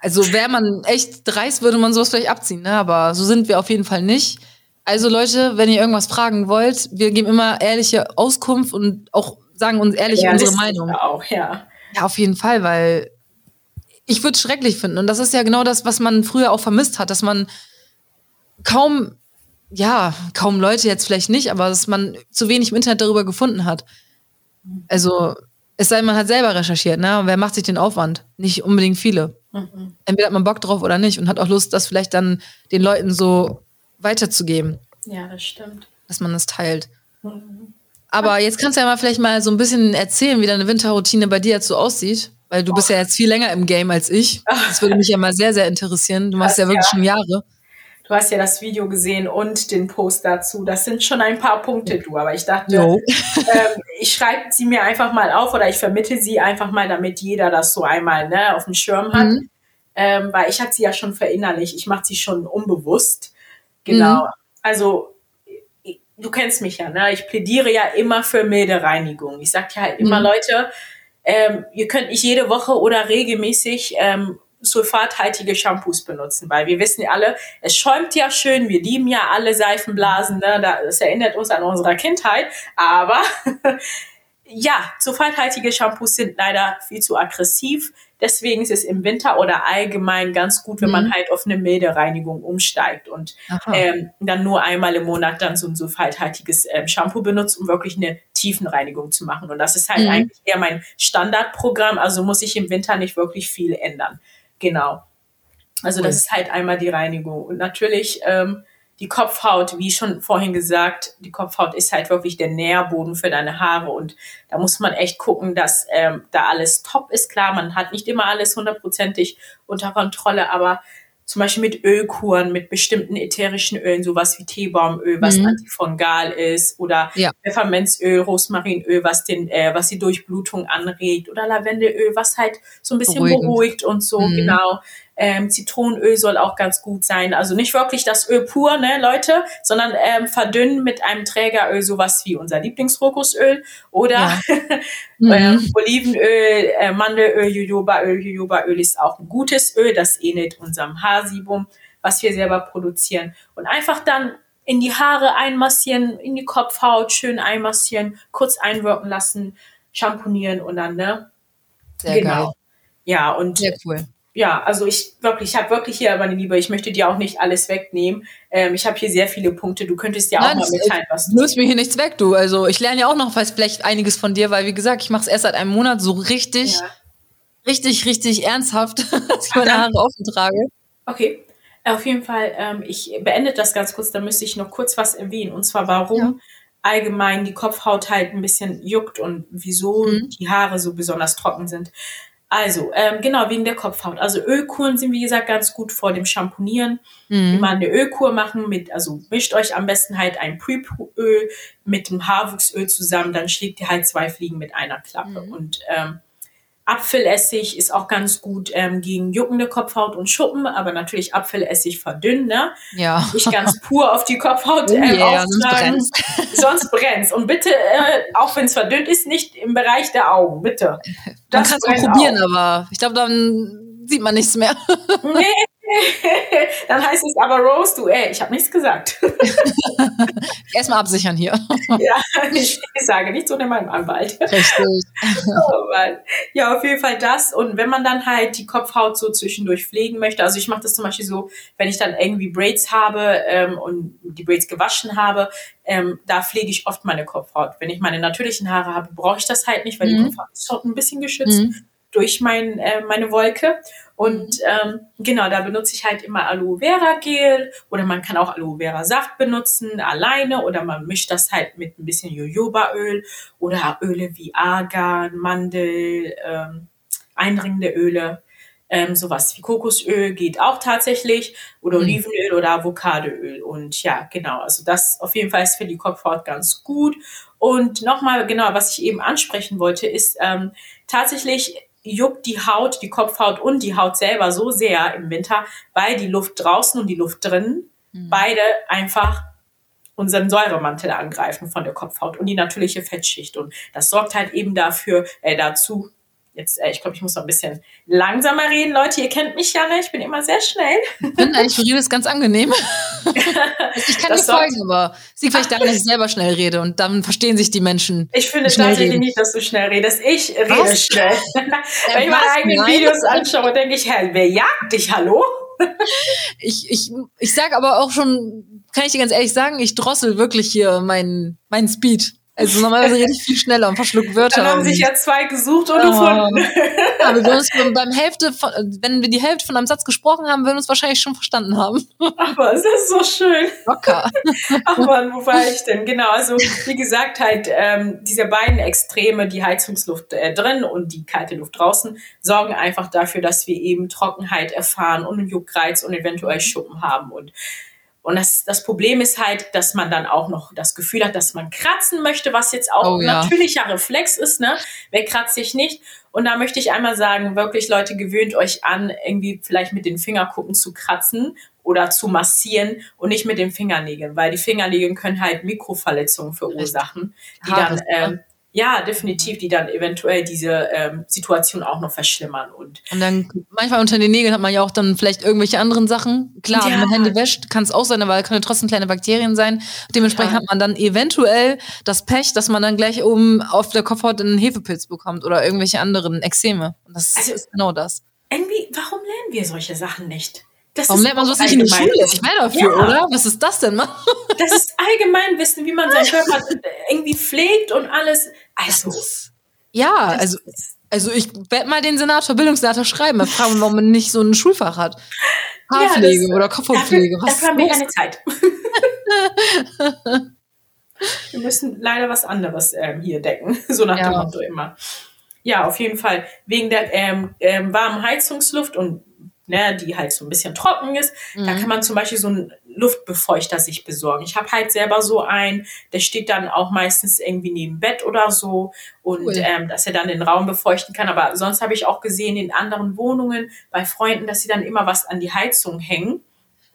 Also wäre man echt dreist, würde man sowas vielleicht abziehen, ne? aber so sind wir auf jeden Fall nicht. Also Leute, wenn ihr irgendwas fragen wollt, wir geben immer ehrliche Auskunft und auch sagen uns ehrlich ja, unsere Meinung. Auch, ja. Ja, auf jeden Fall, weil ich würde es schrecklich finden. Und das ist ja genau das, was man früher auch vermisst hat, dass man kaum, ja, kaum Leute jetzt vielleicht nicht, aber dass man zu wenig im Internet darüber gefunden hat. Also, es sei, man hat selber recherchiert, ne? Und wer macht sich den Aufwand? Nicht unbedingt viele. Mhm. Entweder hat man Bock drauf oder nicht und hat auch Lust, das vielleicht dann den Leuten so weiterzugeben. Ja, das stimmt. Dass man das teilt. Mhm. Aber jetzt kannst du ja mal vielleicht mal so ein bisschen erzählen, wie deine Winterroutine bei dir jetzt so aussieht. Weil du bist ja jetzt viel länger im Game als ich. Das würde mich ja mal sehr, sehr interessieren. Du machst ja wirklich ja. schon Jahre. Du hast ja das Video gesehen und den Post dazu. Das sind schon ein paar Punkte, du. Aber ich dachte, ähm, ich schreibe sie mir einfach mal auf oder ich vermittle sie einfach mal, damit jeder das so einmal ne, auf dem Schirm hat. Mhm. Ähm, weil ich habe sie ja schon verinnerlicht. Ich mache sie schon unbewusst. Genau. Mhm. Also du kennst mich ja, ne? Ich plädiere ja immer für milde Reinigung. Ich sage ja halt immer, mhm. Leute, ähm, ihr könnt nicht jede Woche oder regelmäßig ähm, sulfathaltige Shampoos benutzen, weil wir wissen ja alle, es schäumt ja schön, wir lieben ja alle Seifenblasen, ne? das erinnert uns an unsere Kindheit, aber ja, sulfathaltige Shampoos sind leider viel zu aggressiv. Deswegen ist es im Winter oder allgemein ganz gut, wenn mhm. man halt auf eine milde Reinigung umsteigt und ähm, dann nur einmal im Monat dann so ein sulfathaltiges ähm, Shampoo benutzt, um wirklich eine Tiefenreinigung zu machen. Und das ist halt mhm. eigentlich eher mein Standardprogramm. Also muss ich im Winter nicht wirklich viel ändern. Genau. Also cool. das ist halt einmal die Reinigung. Und natürlich ähm, die Kopfhaut, wie schon vorhin gesagt, die Kopfhaut ist halt wirklich der Nährboden für deine Haare und da muss man echt gucken, dass ähm, da alles top ist. Klar, man hat nicht immer alles hundertprozentig unter Kontrolle, aber zum Beispiel mit Ölkuren, mit bestimmten ätherischen Ölen, sowas wie Teebaumöl, was mhm. antifungal ist, oder ja. Pfefferminzöl, Rosmarinöl, was den, äh, was die Durchblutung anregt, oder Lavendelöl, was halt so ein bisschen Beruhigend. beruhigt und so, mhm. genau. Ähm, Zitronenöl soll auch ganz gut sein. Also nicht wirklich das Öl pur, ne, Leute, sondern ähm, verdünnen mit einem Trägeröl, sowas wie unser Lieblingsrokusöl oder ja. mhm. ähm, Olivenöl, äh, Mandelöl, Jojobaöl. Jojobaöl ist auch ein gutes Öl, das ähnelt unserem Haarsibum, was wir selber produzieren. Und einfach dann in die Haare einmassieren, in die Kopfhaut schön einmassieren, kurz einwirken lassen, shampoonieren und dann, ne? Sehr genau. Geil. Ja, und Sehr cool ja, also ich wirklich, ich habe wirklich hier, meine Liebe, ich möchte dir auch nicht alles wegnehmen. Ähm, ich habe hier sehr viele Punkte. Du könntest dir auch mal mitteilen, was du. Du nimmst mir hier nichts weg, du. Also ich lerne ja auch noch vielleicht einiges von dir, weil wie gesagt, ich mache es erst seit einem Monat so richtig, ja. richtig, richtig ernsthaft, dass ich meine Haare offen trage. Okay. Auf jeden Fall, ähm, ich beende das ganz kurz, da müsste ich noch kurz was erwähnen. Und zwar, warum ja. allgemein die Kopfhaut halt ein bisschen juckt und wieso mhm. die Haare so besonders trocken sind. Also, ähm, genau, wegen der Kopfhaut. Also Ölkuren sind, wie gesagt, ganz gut vor dem Shampoonieren. Mhm. Immer eine Ölkur machen mit, also mischt euch am besten halt ein Pre-Öl mit dem Haarwuchsöl zusammen, dann schlägt ihr halt zwei Fliegen mit einer Klappe. Mhm. Und ähm, Apfelessig ist auch ganz gut ähm, gegen juckende Kopfhaut und Schuppen, aber natürlich Apfelessig verdünnen, ne? Ja. Nicht ganz pur auf die Kopfhaut oh ähm, yeah, auftragen. Sonst brennt's. Und bitte, äh, auch wenn es verdünnt ist, nicht im Bereich der Augen, bitte. Das man kann es probieren, auch. aber ich glaube, dann sieht man nichts mehr. nee, Dann heißt es aber Rose, du, ey, ich habe nichts gesagt. Erstmal absichern hier. ja, ich, sage nichts ohne meinem Anwalt. Richtig. Oh ja, auf jeden Fall das. Und wenn man dann halt die Kopfhaut so zwischendurch pflegen möchte, also ich mache das zum Beispiel so, wenn ich dann irgendwie Braids habe ähm, und die Braids gewaschen habe, ähm, da pflege ich oft meine Kopfhaut. Wenn ich meine natürlichen Haare habe, brauche ich das halt nicht, weil mhm. die Kopfhaut ist ein bisschen geschützt. Mhm durch mein, äh, meine Wolke. Und ähm, genau, da benutze ich halt immer Aloe Vera Gel oder man kann auch Aloe Vera Saft benutzen, alleine oder man mischt das halt mit ein bisschen Jojobaöl oder Öle wie Argan, Mandel, ähm, einringende Öle. Ähm, sowas wie Kokosöl geht auch tatsächlich oder mhm. Olivenöl oder Avocadoöl. Und ja, genau, also das auf jeden Fall ist für die Kopfhaut ganz gut. Und nochmal, genau, was ich eben ansprechen wollte, ist ähm, tatsächlich juckt die Haut, die Kopfhaut und die Haut selber so sehr im Winter, weil die Luft draußen und die Luft drinnen mhm. beide einfach unseren Säuremantel angreifen von der Kopfhaut und die natürliche Fettschicht. Und das sorgt halt eben dafür, äh, dazu, jetzt, äh, ich glaube, ich muss noch ein bisschen langsamer reden. Leute, ihr kennt mich ja, ne? Ich bin immer sehr schnell. Ich finde eigentlich, Rede ist ganz angenehm. ich kann das dir folgen, aber es liegt vielleicht daran, dass ich selber schnell rede und dann verstehen sich die Menschen. Ich finde tatsächlich nicht, dass du schnell redest. Ich rede was? schnell. Wenn ich meine eigenen Nein. Videos anschaue, denke ich, Herr, wer jagt dich? Hallo? ich, ich, ich sag aber auch schon, kann ich dir ganz ehrlich sagen, ich drossel wirklich hier meinen mein Speed. Also normalerweise rede ich viel schneller und verschluck Wörter. Dann haben sich ja zwei gesucht und oh. gefunden. Ja, wir uns beim Hälfte von, wenn wir die Hälfte von einem Satz gesprochen haben, würden wir uns wahrscheinlich schon verstanden haben. Aber es ist so schön. Locker. Ach man, wo war ich denn? Genau, also wie gesagt, halt ähm, diese beiden Extreme, die Heizungsluft äh, drin und die kalte Luft draußen, sorgen einfach dafür, dass wir eben Trockenheit erfahren und einen Juckreiz und eventuell Schuppen haben und und das, das Problem ist halt, dass man dann auch noch das Gefühl hat, dass man kratzen möchte, was jetzt auch oh, ja. natürlicher Reflex ist, ne? Wer kratzt sich nicht? Und da möchte ich einmal sagen, wirklich Leute, gewöhnt euch an, irgendwie vielleicht mit den Fingerkuppen zu kratzen oder zu massieren und nicht mit den Fingernägeln, weil die Fingernägel können halt Mikroverletzungen verursachen, die dann ähm, ja, definitiv, die dann eventuell diese ähm, Situation auch noch verschlimmern. Und, und dann manchmal unter den Nägeln hat man ja auch dann vielleicht irgendwelche anderen Sachen. Klar, ja. wenn man Hände wäscht, kann es auch sein, aber können trotzdem kleine Bakterien sein. Dementsprechend ja. hat man dann eventuell das Pech, dass man dann gleich oben auf der Kopfhaut einen Hefepilz bekommt oder irgendwelche anderen Extreme. Und das also, ist genau das. Irgendwie, warum lernen wir solche Sachen nicht? Das Warum lernt man sowas nicht in der Schule? Ich wäre dafür, ja. oder? Was ist das denn? Das ist allgemein Wissen, wie man seinen Körper irgendwie pflegt und alles. Also, ja, also, also ich werde mal den Senator, Bildungssenator schreiben, mal fragen, warum man nicht so ein Schulfach hat. Haarpflege ja, das, oder Kopfhautpflege. Dafür, dafür haben wir keine Zeit. wir müssen leider was anderes ähm, hier decken, so nach ja. dem Motto immer. Ja, auf jeden Fall. Wegen der ähm, ähm, warmen Heizungsluft und ne, die halt so ein bisschen trocken ist. Mhm. Da kann man zum Beispiel so einen Luftbefeuchter sich besorgen. Ich habe halt selber so einen, der steht dann auch meistens irgendwie neben Bett oder so und cool. ähm, dass er dann den Raum befeuchten kann. Aber sonst habe ich auch gesehen in anderen Wohnungen bei Freunden, dass sie dann immer was an die Heizung hängen.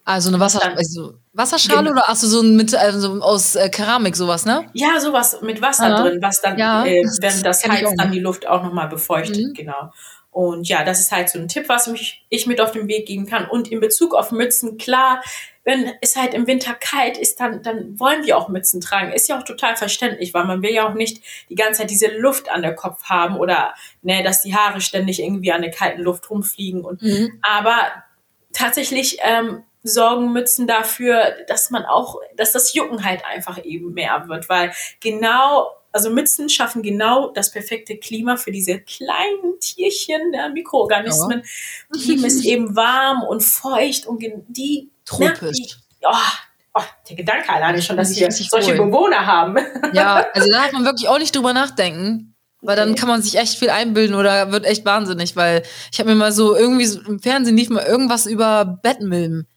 Also eine Wasser, also Wasserschale genau. oder hast du so mit also aus äh, Keramik sowas, ne? Ja, sowas mit Wasser Aha. drin, was dann ja, äh, während das heizt dann die Luft auch nochmal befeuchtet, mhm. genau. Und ja, das ist halt so ein Tipp, was mich, ich mit auf den Weg geben kann. Und in Bezug auf Mützen, klar, wenn es halt im Winter kalt ist, dann, dann wollen wir auch Mützen tragen. Ist ja auch total verständlich, weil man will ja auch nicht die ganze Zeit diese Luft an der Kopf haben oder ne, dass die Haare ständig irgendwie an der kalten Luft rumfliegen. Und, mhm. Aber tatsächlich ähm, sorgen Mützen dafür, dass man auch, dass das Jucken halt einfach eben mehr wird, weil genau also Mützen schaffen genau das perfekte Klima für diese kleinen Tierchen, ja, Mikroorganismen. Ja. Die ist eben warm und feucht und die tropisch. Na, die, oh, oh, der Gedanke alleine schon, dass wir solche wohl. Bewohner haben. Ja, also da darf man wirklich auch nicht drüber nachdenken. Weil dann kann man sich echt viel einbilden oder wird echt wahnsinnig, weil ich habe mir mal so irgendwie so, im Fernsehen lief mal irgendwas über Bettmilben.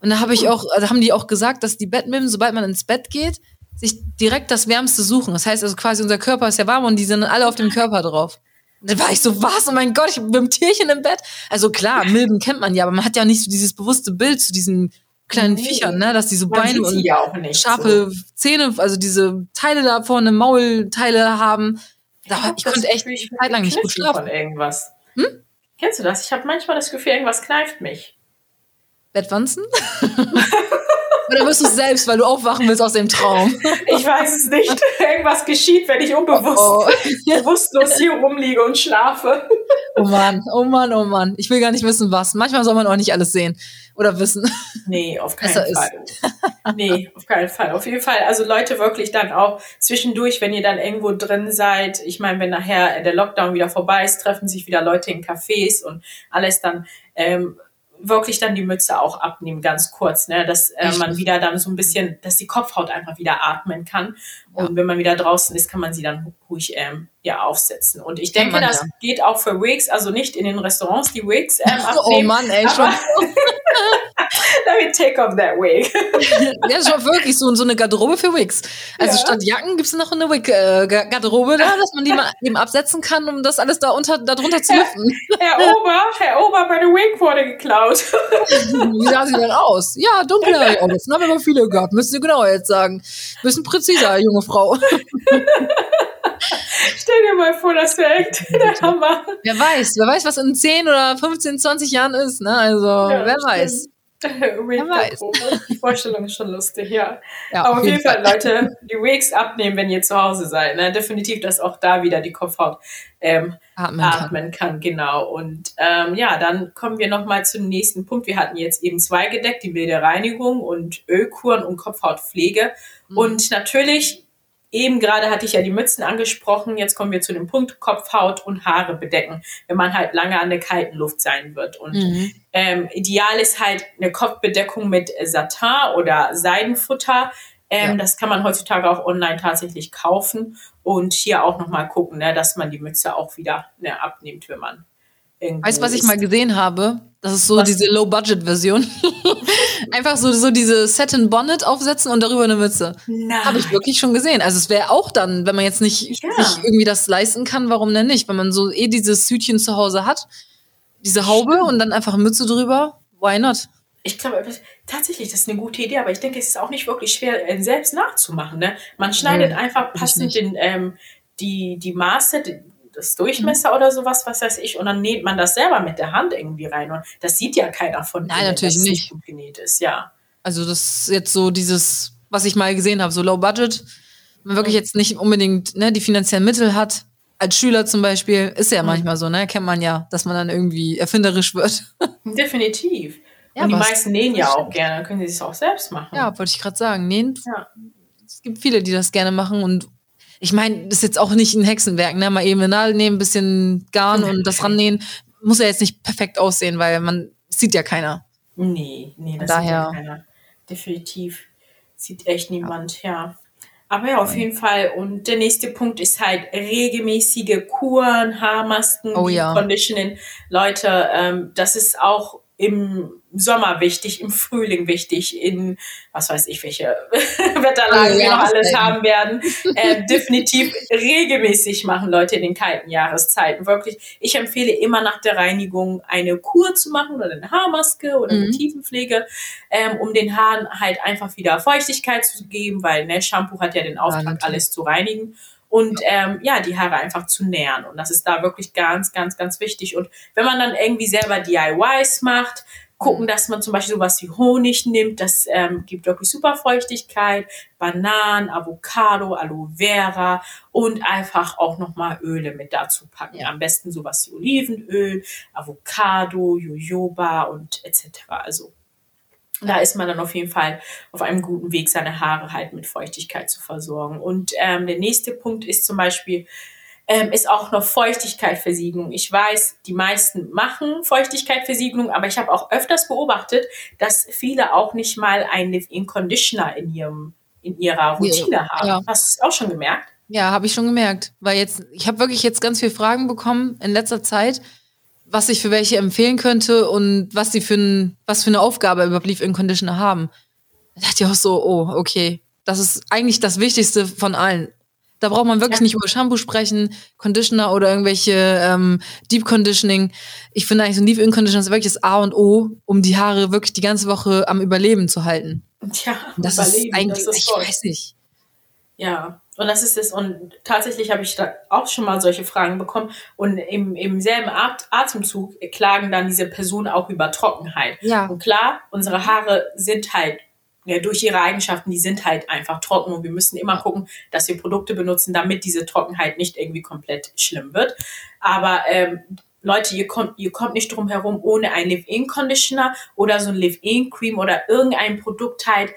Und da habe ich auch, also haben die auch gesagt, dass die Bettmilben, sobald man ins Bett geht, sich direkt das Wärmste suchen. Das heißt also quasi, unser Körper ist ja warm und die sind alle auf dem Körper drauf. Und dann war ich so, was? Oh mein Gott, ich bin mit einem Tierchen im Bett. Also klar, Milben kennt man ja, aber man hat ja nicht so dieses bewusste Bild zu diesen kleinen nee. Viechern, ne? dass die so Beine und ja scharfe so. Zähne, also diese Teile da vorne, Maulteile haben. Da, ich, ich konnte echt eine Zeit lang nicht gut schlafen. Von irgendwas. Hm? Kennst du das? Ich habe manchmal das Gefühl, irgendwas kneift mich. Bettwanzen? Oder wirst du es selbst, weil du aufwachen willst aus dem Traum? Ich weiß es nicht. Irgendwas geschieht, wenn ich unbewusst, oh. bewusstlos hier rumliege und schlafe. Oh Mann, oh Mann, oh Mann. Ich will gar nicht wissen, was. Manchmal soll man auch nicht alles sehen oder wissen. Nee, auf keinen Fall. Ist. Nee, auf keinen Fall. Auf jeden Fall. Also Leute wirklich dann auch zwischendurch, wenn ihr dann irgendwo drin seid. Ich meine, wenn nachher der Lockdown wieder vorbei ist, treffen sich wieder Leute in Cafés und alles dann ähm, wirklich dann die Mütze auch abnehmen, ganz kurz, ne? dass äh, man wieder dann so ein bisschen, dass die Kopfhaut einfach wieder atmen kann. Und ja. wenn man wieder draußen ist, kann man sie dann ruhig ähm, ja aufsetzen. Und ich denke, das ja. geht auch für Wigs, also nicht in den Restaurants die Wigs ähm, oh abnehmen. Oh Mann, ey, schon. Let me take off that wig. ja, ist schon wirklich so, so eine Garderobe für Wigs. Also ja. statt Jacken gibt es noch eine Wig-Garderobe da, dass man die mal eben absetzen kann, um das alles da unter, darunter zu lüften. Herr Ober, Herr Ober, meine Wig wurde geklaut. Wie sah sie denn aus? Ja, dunkle Augen. Das haben wir aber viele gehabt. Müssen Sie genau jetzt sagen. Bisschen präziser, junge Frau. Stell dir mal vor, das wäre echt der Hammer. Wer weiß, wer weiß, was in 10 oder 15, 20 Jahren ist, ne? Also, ja, wer. Wer weiß. Die Vorstellung ist schon lustig, ja. ja Aber auf jeden Fall, Fall, Leute, die Wigs abnehmen, wenn ihr zu Hause seid. Ne? Definitiv, dass auch da wieder die Kopfhaut ähm, atmen, atmen kann. kann. Genau. Und ähm, ja, dann kommen wir nochmal zum nächsten Punkt. Wir hatten jetzt eben zwei gedeckt, die wilde Reinigung und Ölkuren und Kopfhautpflege. Mhm. Und natürlich Eben gerade hatte ich ja die Mützen angesprochen. Jetzt kommen wir zu dem Punkt Kopfhaut und Haare bedecken, wenn man halt lange an der kalten Luft sein wird. Und mhm. ähm, ideal ist halt eine Kopfbedeckung mit Satin oder Seidenfutter. Ähm, ja. Das kann man heutzutage auch online tatsächlich kaufen und hier auch nochmal gucken, ne, dass man die Mütze auch wieder ne, abnimmt, wenn man Weißt du, was ich mal gesehen habe? Das ist so was? diese Low-Budget-Version. Einfach so, so diese Satin Bonnet aufsetzen und darüber eine Mütze. Habe ich wirklich schon gesehen. Also es wäre auch dann, wenn man jetzt nicht ja. sich irgendwie das leisten kann, warum denn nicht? Wenn man so eh dieses Südchen zu Hause hat, diese Haube und dann einfach eine Mütze drüber, why not? Ich glaube, tatsächlich, das ist eine gute Idee, aber ich denke, es ist auch nicht wirklich schwer, selbst nachzumachen. Ne? Man schneidet nee, einfach passend den, ähm, die, die Maße, das Durchmesser oder sowas, was weiß ich, und dann näht man das selber mit der Hand irgendwie rein. Und das sieht ja keiner von Nein, natürlich dass nicht. gut genäht ist, ja. Also das ist jetzt so dieses, was ich mal gesehen habe, so Low Budget. Man wirklich mhm. jetzt nicht unbedingt ne, die finanziellen Mittel hat. Als Schüler zum Beispiel ist ja mhm. manchmal so, ne? Kennt man ja, dass man dann irgendwie erfinderisch wird. Definitiv. Ja, und die meisten nähen ja auch gerne, dann können sie es auch selbst machen. Ja, wollte ich gerade sagen. Nähen. Ja. Es gibt viele, die das gerne machen und ich meine, das ist jetzt auch nicht ein Hexenwerk, ne? Mal eben eine Nadel nehmen, ein bisschen Garn und das rannähen. Muss ja jetzt nicht perfekt aussehen, weil man sieht ja keiner. Nee, nee, das Daher. sieht ja keiner. Definitiv sieht echt niemand, ja. ja. Aber ja, auf jeden Fall. Und der nächste Punkt ist halt regelmäßige Kuren, Haarmasken, oh, ja. Conditioning. Leute, ähm, das ist auch im Sommer wichtig, im Frühling wichtig, in was weiß ich, welche Wetterlagen wir noch alles haben werden. Äh, definitiv regelmäßig machen Leute in den kalten Jahreszeiten. Wirklich, ich empfehle immer nach der Reinigung eine Kur zu machen oder eine Haarmaske oder eine mhm. Tiefenpflege, ähm, um den Haaren halt einfach wieder Feuchtigkeit zu geben, weil ne, Shampoo hat ja den Auftrag, alles zu reinigen und ähm, ja, die Haare einfach zu nähren. Und das ist da wirklich ganz, ganz, ganz wichtig. Und wenn man dann irgendwie selber DIYs macht, gucken, dass man zum Beispiel sowas wie Honig nimmt, das ähm, gibt wirklich super Feuchtigkeit, Bananen, Avocado, Aloe Vera und einfach auch nochmal Öle mit dazu packen. Ja. Am besten sowas wie Olivenöl, Avocado, Jojoba und etc. Also da ist man dann auf jeden Fall auf einem guten Weg, seine Haare halt mit Feuchtigkeit zu versorgen. Und ähm, der nächste Punkt ist zum Beispiel, ähm, ist auch noch Feuchtigkeitversiegelung. Ich weiß, die meisten machen Feuchtigkeitversiegelung, aber ich habe auch öfters beobachtet, dass viele auch nicht mal einen Live-In-Conditioner in ihrem in ihrer Routine ja, haben. Ja. Hast du es auch schon gemerkt? Ja, habe ich schon gemerkt, weil jetzt ich habe wirklich jetzt ganz viele Fragen bekommen in letzter Zeit was ich für welche empfehlen könnte und was sie für, ein, was für eine Aufgabe überhaupt Leave-In Conditioner haben. Da dachte ich auch so, oh, okay. Das ist eigentlich das Wichtigste von allen. Da braucht man wirklich ja. nicht über Shampoo sprechen, Conditioner oder irgendwelche ähm, Deep Conditioning. Ich finde eigentlich so ein Leave-In Conditioner ist wirklich das A und O, um die Haare wirklich die ganze Woche am Überleben zu halten. Ja, das ist eigentlich, das ist ich weiß nicht. Ja, und das ist es. Und tatsächlich habe ich da auch schon mal solche Fragen bekommen. Und im, im selben Atemzug klagen dann diese Personen auch über Trockenheit. Ja. Und klar, unsere Haare sind halt ja, durch ihre Eigenschaften, die sind halt einfach trocken und wir müssen immer gucken, dass wir Produkte benutzen, damit diese Trockenheit nicht irgendwie komplett schlimm wird. Aber ähm, Leute, ihr kommt, ihr kommt nicht drum herum, ohne ein Live-In-Conditioner oder so ein Live-In-Cream oder irgendein Produkt halt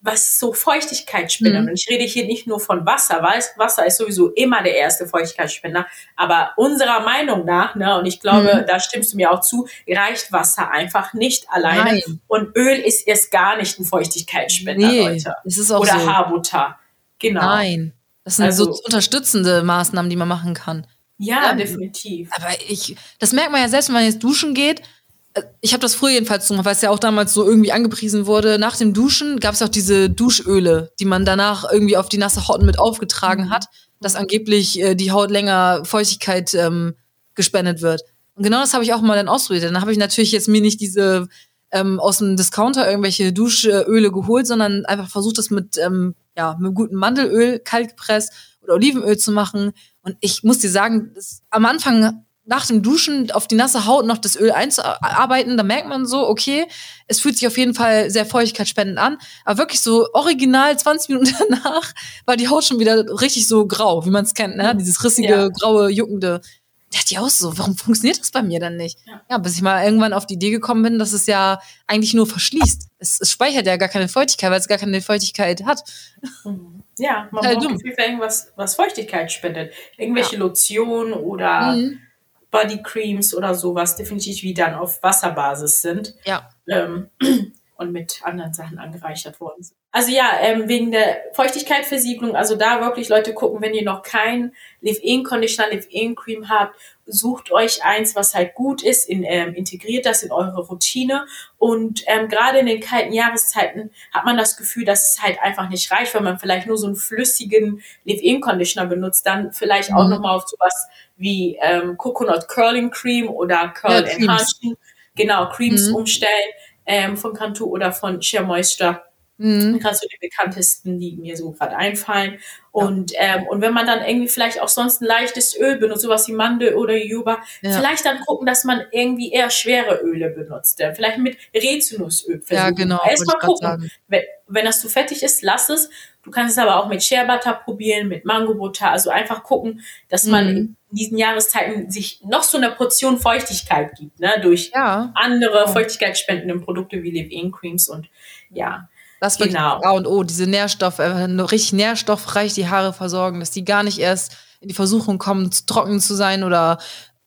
was so Feuchtigkeitsspender. Mhm. Und ich rede hier nicht nur von Wasser, weil Wasser ist sowieso immer der erste Feuchtigkeitsspender. Aber unserer Meinung nach, ne, und ich glaube, mhm. da stimmst du mir auch zu, reicht Wasser einfach nicht alleine. Nein. Und Öl ist erst gar nicht ein Feuchtigkeitsspender, nee, Leute. Das ist auch Oder so. Haarbutter. Genau. Nein. Das sind also, so unterstützende Maßnahmen, die man machen kann. Ja, ja, definitiv. Aber ich, das merkt man ja selbst, wenn man jetzt duschen geht ich habe das früher jedenfalls gemacht, weil es ja auch damals so irgendwie angepriesen wurde. Nach dem Duschen gab es auch diese Duschöle, die man danach irgendwie auf die nasse Haut mit aufgetragen mhm. hat, dass angeblich äh, die Haut länger Feuchtigkeit ähm, gespendet wird. Und genau das habe ich auch mal dann ausprobiert. Dann habe ich natürlich jetzt mir nicht diese ähm, aus dem Discounter irgendwelche Duschöle geholt, sondern einfach versucht, das mit ähm, ja, mit gutem Mandelöl kalt gepresst oder Olivenöl zu machen. Und ich muss dir sagen, das, am Anfang nach dem Duschen auf die nasse Haut noch das Öl einzuarbeiten, da merkt man so, okay, es fühlt sich auf jeden Fall sehr feuchtigkeitsspendend an. Aber wirklich so original 20 Minuten danach war die Haut schon wieder richtig so grau, wie man es kennt, ne? Dieses rissige, ja. graue, juckende. Da dachte ich auch so, warum funktioniert das bei mir dann nicht? Ja. ja. bis ich mal irgendwann auf die Idee gekommen bin, dass es ja eigentlich nur verschließt. Es, es speichert ja gar keine Feuchtigkeit, weil es gar keine Feuchtigkeit hat. Mhm. Ja, man braucht für irgendwas, was Feuchtigkeit spendet. Irgendwelche ja. Lotionen oder mhm Bodycreams oder sowas definitiv wie dann auf Wasserbasis sind. Ja. Ähm, und mit anderen Sachen angereichert worden sind. Also ja, ähm, wegen der Feuchtigkeitsversiegelung, also da wirklich Leute gucken, wenn ihr noch kein Live-In-Conditioner, Live-In-Cream habt, sucht euch eins, was halt gut ist, in, ähm, integriert das in eure Routine. Und ähm, gerade in den kalten Jahreszeiten hat man das Gefühl, dass es halt einfach nicht reicht, wenn man vielleicht nur so einen flüssigen Live-In-Conditioner benutzt, dann vielleicht mhm. auch nochmal auf sowas wie ähm, Coconut Curling Cream oder Curl ja, Enhancing, genau, Creams mhm. umstellen ähm, von Cantu oder von Sheer Moisture Mhm. Gerade so die bekanntesten, die mir so gerade einfallen. Und, ja. ähm, und wenn man dann irgendwie vielleicht auch sonst ein leichtes Öl benutzt, sowas wie Mandel oder Juba, ja. vielleicht dann gucken, dass man irgendwie eher schwere Öle benutzt. Vielleicht mit Rezinusöl versuchen. Ja, genau. Erstmal gucken. Wenn, wenn das zu fettig ist, lass es. Du kannst es aber auch mit Shea Butter probieren, mit Mango Butter. Also einfach gucken, dass man mhm. in diesen Jahreszeiten sich noch so eine Portion Feuchtigkeit gibt, ne? Durch ja. andere feuchtigkeitsspendende Produkte wie Leave-In Creams und ja. Das wird genau. A und O, diese Nährstoffe, äh, richtig nährstoffreich die Haare versorgen, dass die gar nicht erst in die Versuchung kommen, trocken zu sein oder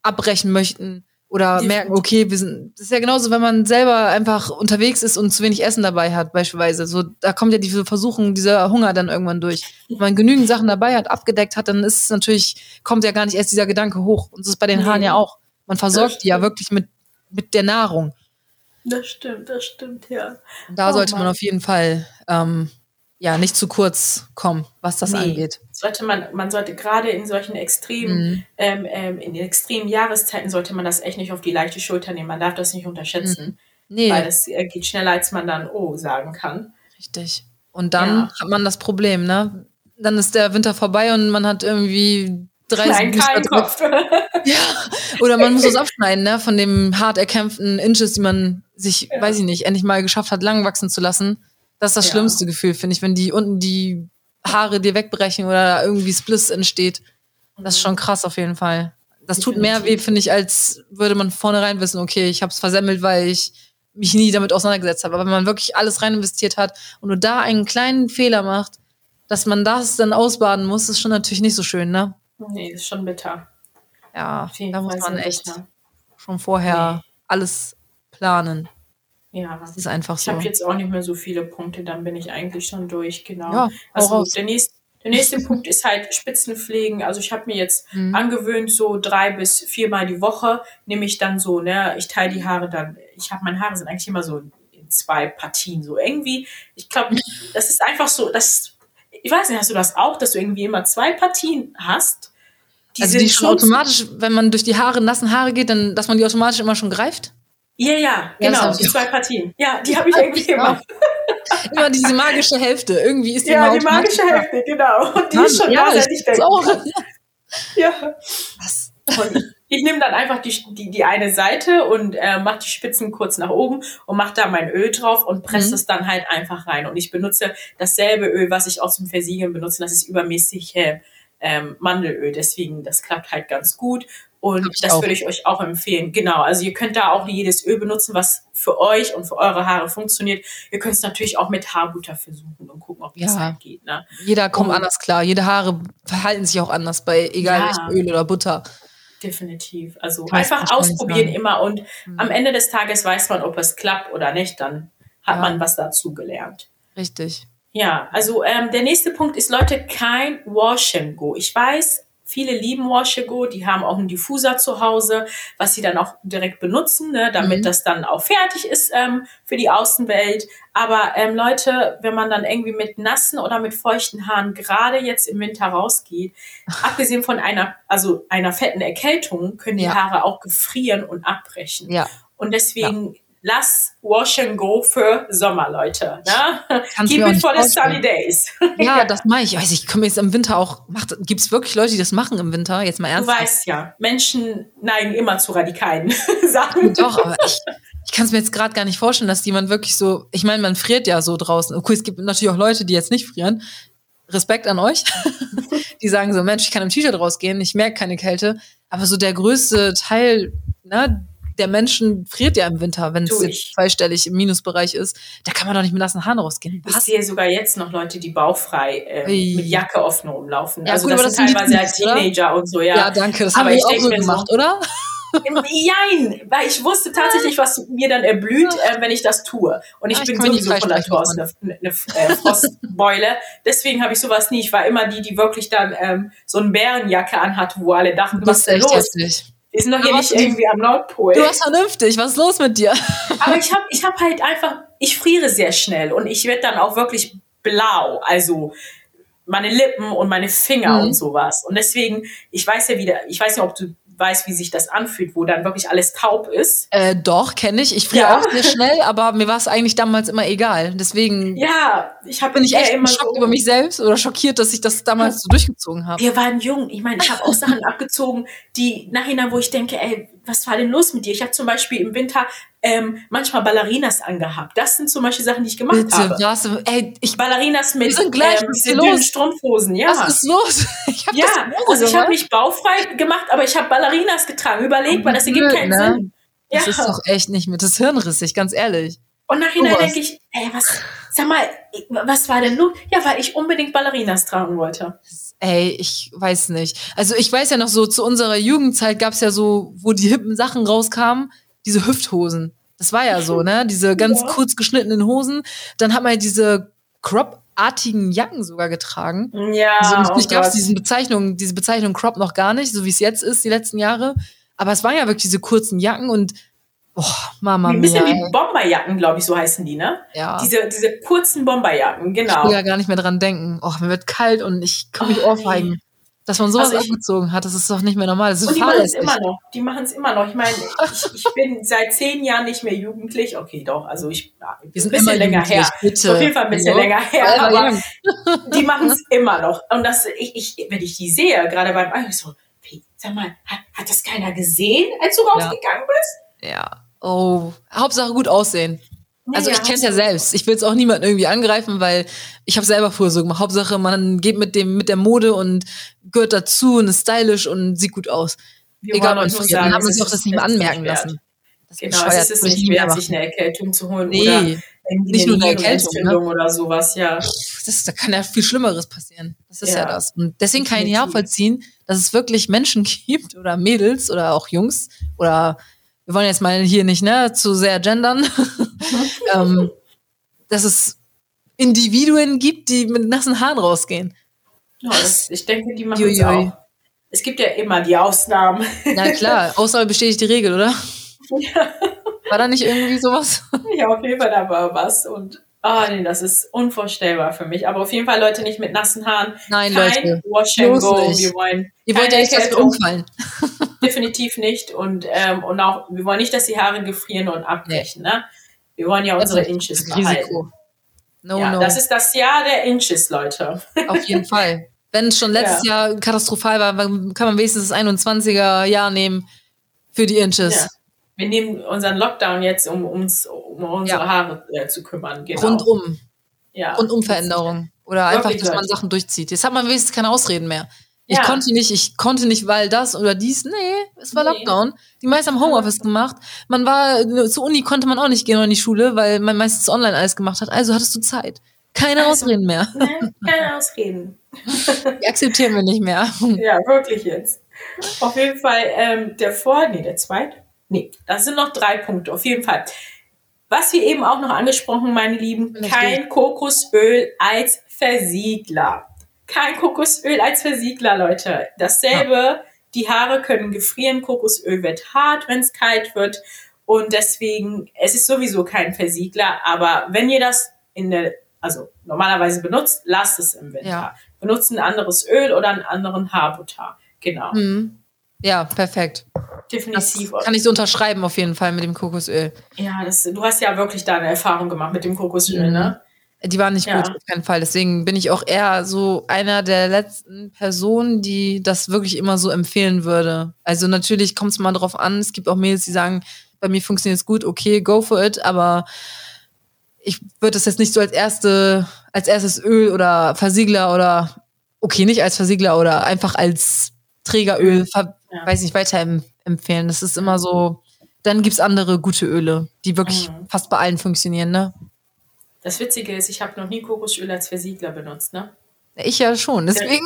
abbrechen möchten oder merken, okay, wir sind, das ist ja genauso, wenn man selber einfach unterwegs ist und zu wenig Essen dabei hat, beispielsweise. So, da kommt ja diese Versuchung, dieser Hunger dann irgendwann durch. Wenn man genügend Sachen dabei hat, abgedeckt hat, dann ist es natürlich, kommt ja gar nicht erst dieser Gedanke hoch. Und das ist bei den Haaren ja auch. Man versorgt die ja wirklich mit, mit der Nahrung. Das stimmt, das stimmt, ja. Da oh, sollte man auf jeden Fall ähm, ja nicht zu kurz kommen, was das nee. angeht. Sollte man, man sollte gerade in solchen extremen, mhm. ähm, ähm, in extremen Jahreszeiten sollte man das echt nicht auf die leichte Schulter nehmen. Man darf das nicht unterschätzen. Mhm. Nee. Weil es äh, geht schneller, als man dann Oh sagen kann. Richtig. Und dann ja. hat man das Problem, ne? Dann ist der Winter vorbei und man hat irgendwie 30 Nein, Kopf. ja. Oder man muss es abschneiden, ne? Von dem hart erkämpften Inches, die man sich, ja. weiß ich nicht, endlich mal geschafft hat, lang wachsen zu lassen. Das ist das ja. schlimmste Gefühl, finde ich, wenn die unten die Haare dir wegbrechen oder irgendwie Spliss entsteht. Das ist schon krass auf jeden Fall. Das tut mehr weh, finde ich, als würde man vornherein wissen, okay, ich habe es versemmelt, weil ich mich nie damit auseinandergesetzt habe. Aber wenn man wirklich alles rein investiert hat und nur da einen kleinen Fehler macht, dass man das dann ausbaden muss, ist schon natürlich nicht so schön, ne? Nee, ist schon bitter. Ja, da muss man echt bitter. schon vorher nee. alles planen. Ja, das ist einfach so. Ich habe jetzt auch nicht mehr so viele Punkte, dann bin ich eigentlich schon durch, genau. Ja, also der nächste, der nächste Punkt ist halt Spitzenpflegen. Also ich habe mir jetzt mhm. angewöhnt, so drei bis viermal die Woche nehme ich dann so, ne, ich teile die Haare dann, ich habe meine Haare sind eigentlich immer so in zwei Partien, so irgendwie. Ich glaube, das ist einfach so, das, ich weiß nicht, hast du das auch, dass du irgendwie immer zwei Partien hast? Die also die schon automatisch, wenn man durch die Haare, nassen Haare geht, dann, dass man die automatisch immer schon greift? Ja, ja, genau, die zwei Partien. Ja, die habe ich irgendwie immer. immer diese magische Hälfte. Irgendwie ist die Ja, die magische Hälfte, genau. Und die Mann, ist schon ja, da, seit ich denke. Ja. Was? Und ich, ich nehme dann einfach die, die, die eine Seite und äh, mache die Spitzen kurz nach oben und mache da mein Öl drauf und presse mhm. es dann halt einfach rein. Und ich benutze dasselbe Öl, was ich auch zum Versiegeln benutze. Das ist übermäßig äh, ähm, Mandelöl. Deswegen, das klappt halt ganz gut. Und das auch. würde ich euch auch empfehlen. Genau. Also ihr könnt da auch jedes Öl benutzen, was für euch und für eure Haare funktioniert. Ihr könnt es natürlich auch mit Haarbutter versuchen und gucken, ob das ja. halt geht. Ne? Jeder kommt und, anders klar. Jede Haare verhalten sich auch anders bei egal ja. welchem Öl oder Butter. Definitiv. Also einfach ausprobieren immer und mhm. am Ende des Tages weiß man, ob es klappt oder nicht. Dann hat ja. man was dazu gelernt. Richtig. Ja, also ähm, der nächste Punkt ist, Leute, kein Wash and Go. Ich weiß, viele lieben Wash and Go, die haben auch einen Diffuser zu Hause, was sie dann auch direkt benutzen, ne, damit mhm. das dann auch fertig ist ähm, für die Außenwelt. Aber ähm, Leute, wenn man dann irgendwie mit nassen oder mit feuchten Haaren gerade jetzt im Winter rausgeht, abgesehen von einer, also einer fetten Erkältung, können die ja. Haare auch gefrieren und abbrechen. Ja. Und deswegen ja lass Wash and Go für Sommer, Leute. Ne? Keep it for the sunny days. Ja, ja. das mache ich. Weiß ich, komme jetzt im Winter auch. Gibt es wirklich Leute, die das machen im Winter? Jetzt mal ernsthaft. Du weißt ja, Menschen neigen immer zu radikalen Sachen. Doch, aber ich, ich kann es mir jetzt gerade gar nicht vorstellen, dass jemand wirklich so. Ich meine, man friert ja so draußen. Okay, es gibt natürlich auch Leute, die jetzt nicht frieren. Respekt an euch. die sagen so, Mensch, ich kann im T-Shirt rausgehen, ich merke keine Kälte. Aber so der größte Teil, ne, der Menschen friert ja im Winter, wenn es jetzt zweistellig im Minusbereich ist. Da kann man doch nicht mit nassen Haaren rausgehen. Was? Ich sehe sogar jetzt noch Leute, die bauchfrei äh, mit Jacke offen rumlaufen. Ja, also gut, das, sind teilweise halt Teenager oder? und so, ja. Ja, danke. Das habe ich auch so gemacht, so, oder? Jein, weil ich wusste tatsächlich, was mir dann erblüht, äh, wenn ich das tue. Und ich, ja, ich bin sowieso von Natur aus eine, eine, eine äh, Frostbeule. Deswegen habe ich sowas nie. Ich war immer die, die wirklich dann ähm, so eine Bärenjacke anhat, wo alle dachten, was ist denn los? Hässlich. Wir sind doch hier nicht irgendwie am Nordpol. Du warst vernünftig. Was ist los mit dir? Aber ich habe ich hab halt einfach, ich friere sehr schnell und ich werde dann auch wirklich blau. Also meine Lippen und meine Finger mhm. und sowas. Und deswegen, ich weiß ja wieder, ich weiß nicht, ob du weiß, wie sich das anfühlt, wo dann wirklich alles taub ist. Äh, doch, kenne ich. Ich friere ja. auch sehr schnell, aber mir war es eigentlich damals immer egal. Deswegen ja, ich bin ich echt immer schockiert so über mich selbst oder schockiert, dass ich das damals so durchgezogen habe. Wir waren jung. Ich meine, ich habe auch Sachen abgezogen, die nachhinein, wo ich denke, ey, was war denn los mit dir? Ich habe zum Beispiel im Winter ähm, manchmal Ballerinas angehabt. Das sind zum Beispiel Sachen, die ich gemacht Bitte, habe. Was? Ey, ich, Ballerinas mit gleich, ähm, diese dünnen Strumpfhosen. Ja. Was ist los? Ich ja, also ich habe mich baufrei gemacht, aber ich habe Ballerinas getragen. Überleg mal, das ergibt keinen ne? Sinn. Das ist doch echt nicht mit das Hirnrissig, ganz ehrlich. Und nachher denke ich, ey, was, sag mal, was war denn nun? Ja, weil ich unbedingt Ballerinas tragen wollte. Ey, ich weiß nicht. Also ich weiß ja noch so, zu unserer Jugendzeit gab es ja so, wo die hippen Sachen rauskamen, diese Hüfthosen. Das war ja so, ne? Diese ganz ja. kurz geschnittenen Hosen. Dann hat man ja diese Crop-artigen Jacken sogar getragen. Ja. Also, ich gab es diese Bezeichnung, diese Bezeichnung Crop noch gar nicht, so wie es jetzt ist, die letzten Jahre. Aber es waren ja wirklich diese kurzen Jacken und Oh, Mama Ein bisschen mia. wie Bomberjacken, glaube ich, so heißen die, ne? Ja. Diese, diese kurzen Bomberjacken, genau. Ich will ja gar nicht mehr dran denken. Oh, mir wird kalt und ich kann mich oh, ohrfeigen. Dass man sowas also ich, abgezogen hat, das ist doch nicht mehr normal. Das ist und die machen es immer noch. Die machen es immer noch. Ich meine, ich, ich bin seit zehn Jahren nicht mehr jugendlich. Okay, doch. Also ich ja, Wir sind ein bisschen länger her. Bitte. Auf jeden Fall ein bisschen Hallo? länger her. Aber die machen es immer noch. Und das, ich, ich, wenn ich die sehe, gerade beim Ei, so, sag mal, hat, hat das keiner gesehen, als du rausgegangen bist? Ja. Oh, Hauptsache gut aussehen. Also ich kenne es ja selbst. Ich will es auch niemanden irgendwie angreifen, weil ich habe selber früher so gemacht. Hauptsache, man geht mit dem mit der Mode und gehört dazu und ist stylisch und sieht gut aus. Wir Egal, man friert, dann haben wir sich auch das nicht mehr anmerken lassen. Das genau, es ist nicht wert, sich eine Erkältung zu holen nee, oder nicht nur eine Erkältung ne? oder sowas, ja. Das, da kann ja viel Schlimmeres passieren. Das ist ja, ja das. Und deswegen kann ich nachvollziehen, dass es wirklich Menschen gibt oder Mädels oder auch Jungs oder wir wollen jetzt mal hier nicht ne, zu sehr gendern, ähm, dass es Individuen gibt, die mit nassen Haaren rausgehen. Ja, das, ich denke, die machen es auch. Es gibt ja immer die Ausnahmen. Na klar, Ausnahme bestätigt die Regel, oder? Ja. War da nicht irgendwie sowas? Ja, auf jeden Fall da war was. Und oh, nee, das ist unvorstellbar für mich. Aber auf jeden Fall, Leute, nicht mit nassen Haaren. Nein, Kein Leute. Wash and go. Nicht. Wir wollen. Ihr wollt ja nicht, dass wir umfallen. Definitiv nicht. Und, ähm, und auch, wir wollen nicht, dass die Haare gefrieren und abbrechen, nee. ne? Wir wollen ja unsere Inches behalten. No, ja, no. Das ist das Jahr der Inches, Leute. Auf jeden Fall. Wenn es schon letztes ja. Jahr katastrophal war, kann man wenigstens das 21er Jahr nehmen für die Inches. Ja wir nehmen unseren Lockdown jetzt, um uns um unsere ja. Haare äh, zu kümmern. Genau. Rundum. Ja. Rundum Veränderung. Oder einfach, dass man Sachen durchzieht. Jetzt hat man wenigstens keine Ausreden mehr. Ich ja. konnte nicht, ich konnte nicht, weil das oder dies. Nee, es war nee. Lockdown. Die meisten haben Homeoffice gemacht. Man war, zur Uni konnte man auch nicht gehen oder in die Schule, weil man meistens online alles gemacht hat. Also hattest du Zeit. Keine also, Ausreden mehr. Nee, keine Ausreden. Die akzeptieren wir nicht mehr. Ja, wirklich jetzt. Auf jeden Fall ähm, der Vor, nee, der zweite, Nee, das sind noch drei Punkte, auf jeden Fall. Was wir eben auch noch angesprochen, meine Lieben, kein Kokosöl als Versiegler. Kein Kokosöl als Versiegler, Leute. Dasselbe, ja. die Haare können gefrieren, Kokosöl wird hart, wenn es kalt wird. Und deswegen, es ist sowieso kein Versiegler, aber wenn ihr das in der, also normalerweise benutzt, lasst es im Winter. Ja. Benutzt ein anderes Öl oder einen anderen Haarbutter. Genau. Mhm. Ja, perfekt. Definitiv. Das kann ich so unterschreiben auf jeden Fall mit dem Kokosöl. Ja, das, du hast ja wirklich da eine Erfahrung gemacht mit dem Kokosöl, mhm. ne? Die waren nicht ja. gut, auf keinen Fall. Deswegen bin ich auch eher so einer der letzten Personen, die das wirklich immer so empfehlen würde. Also natürlich kommt es mal drauf an. Es gibt auch Mädels, die sagen, bei mir funktioniert es gut, okay, go for it, aber ich würde das jetzt nicht so als erste, als erstes Öl oder Versiegler oder okay, nicht als Versiegler oder einfach als Trägeröl, ja. weiß nicht, weiterempfehlen. Das ist immer so, dann gibt's andere gute Öle, die wirklich mhm. fast bei allen funktionieren, ne? Das Witzige ist, ich habe noch nie Kokosöl als Versiegler benutzt, ne? Ich ja schon, deswegen.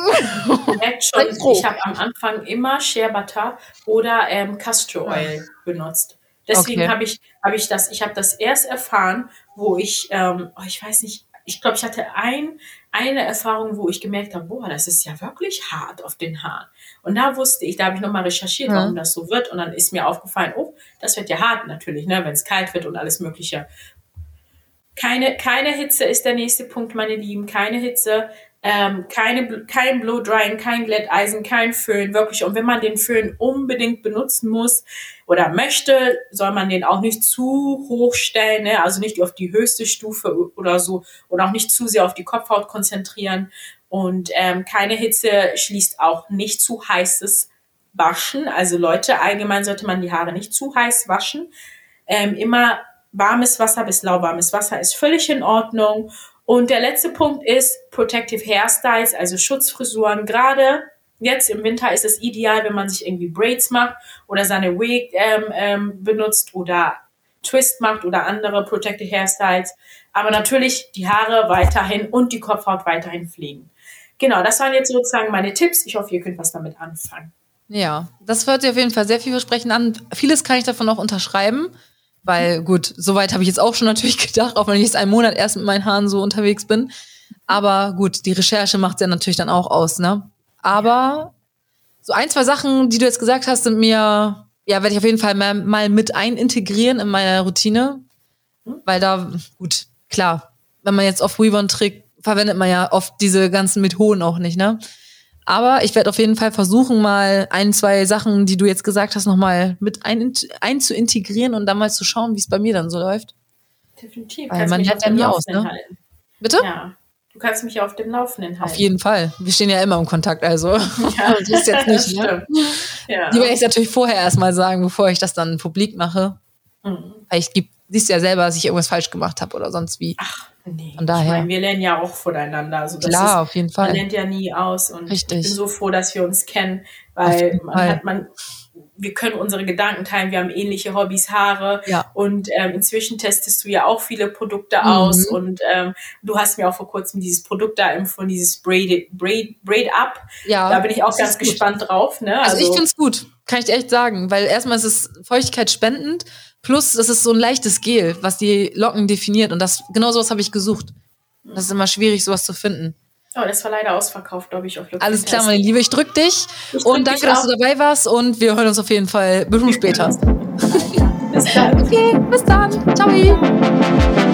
Schon, ich habe am Anfang immer Shea Butter oder ähm, Castor Oil benutzt. Deswegen okay. habe ich, hab ich das, ich habe das erst erfahren, wo ich, ähm, oh, ich weiß nicht, ich glaube, ich hatte ein, eine Erfahrung, wo ich gemerkt habe, boah, das ist ja wirklich hart auf den Haaren. Und da wusste ich, da habe ich nochmal recherchiert, warum ja. das so wird. Und dann ist mir aufgefallen, oh, das wird ja hart natürlich, ne, wenn es kalt wird und alles Mögliche. Keine, keine Hitze ist der nächste Punkt, meine Lieben. Keine Hitze ähm, keine, kein Blow Drying, kein Glätteisen, kein Föhn, wirklich. Und wenn man den Föhn unbedingt benutzen muss oder möchte, soll man den auch nicht zu hoch stellen, ne? also nicht auf die höchste Stufe oder so und auch nicht zu sehr auf die Kopfhaut konzentrieren. Und ähm, keine Hitze schließt auch nicht zu heißes Waschen. Also Leute, allgemein sollte man die Haare nicht zu heiß waschen. Ähm, immer warmes Wasser bis lauwarmes Wasser ist völlig in Ordnung. Und der letzte Punkt ist Protective Hairstyles, also Schutzfrisuren. Gerade jetzt im Winter ist es ideal, wenn man sich irgendwie Braids macht oder seine Wig ähm, ähm, benutzt oder Twist macht oder andere Protective Hairstyles. Aber natürlich die Haare weiterhin und die Kopfhaut weiterhin pflegen. Genau, das waren jetzt sozusagen meine Tipps. Ich hoffe, ihr könnt was damit anfangen. Ja, das hört sich auf jeden Fall sehr vielversprechend an. Vieles kann ich davon auch unterschreiben. Weil gut, soweit habe ich jetzt auch schon natürlich gedacht, auch wenn ich jetzt einen Monat erst mit meinen Haaren so unterwegs bin. Aber gut, die Recherche macht ja natürlich dann auch aus, ne? Aber so ein, zwei Sachen, die du jetzt gesagt hast, sind mir, ja, werde ich auf jeden Fall mal, mal mit einintegrieren in meine Routine. Weil da, gut, klar, wenn man jetzt auf Weavon trägt, verwendet man ja oft diese ganzen Methoden auch nicht, ne? Aber ich werde auf jeden Fall versuchen, mal ein, zwei Sachen, die du jetzt gesagt hast, nochmal mit ein, ein zu integrieren und dann mal zu schauen, wie es bei mir dann so läuft. Definitiv. Weil man lernt ja nie aus, ne? Halten. Bitte? Ja. Du kannst mich auf dem Laufenden halten. Auf jeden Fall. Wir stehen ja immer im Kontakt, also. Ja, das ist jetzt nicht, ne? Ja. Die werde ich natürlich vorher erstmal sagen, bevor ich das dann publik mache. Mhm. Weil ich gibt, siehst ja selber, dass ich irgendwas falsch gemacht habe oder sonst wie. Ach, Nee, Von daher. Ich meine, wir lernen ja auch voneinander. Also Klar, ist, auf jeden Fall. Man lernt ja nie aus. Und Richtig. ich bin so froh, dass wir uns kennen, weil man Fall. hat man, wir können unsere Gedanken teilen, wir haben ähnliche Hobbys, Haare. Ja. Und ähm, inzwischen testest du ja auch viele Produkte mhm. aus. Und ähm, du hast mir auch vor kurzem dieses Produkt da empfohlen, dieses Braid, Braid, Braid Up. Ja. Da bin ich auch ganz gespannt gut. drauf. Ne? Also, also ich finde es gut, kann ich echt sagen, weil erstmal ist es feuchtigkeitsspendend Plus, das ist so ein leichtes Gel, was die Locken definiert. Und das, genau sowas habe ich gesucht. Das ist immer schwierig, sowas zu finden. Oh, das war leider ausverkauft, glaube ich, auf Look Alles klar, meine Liebe, ich drück dich. Ich drück und danke, dass du dabei warst. Und wir hören uns auf jeden Fall bestimmt später. bis dann. Okay, bis dann. Ciao.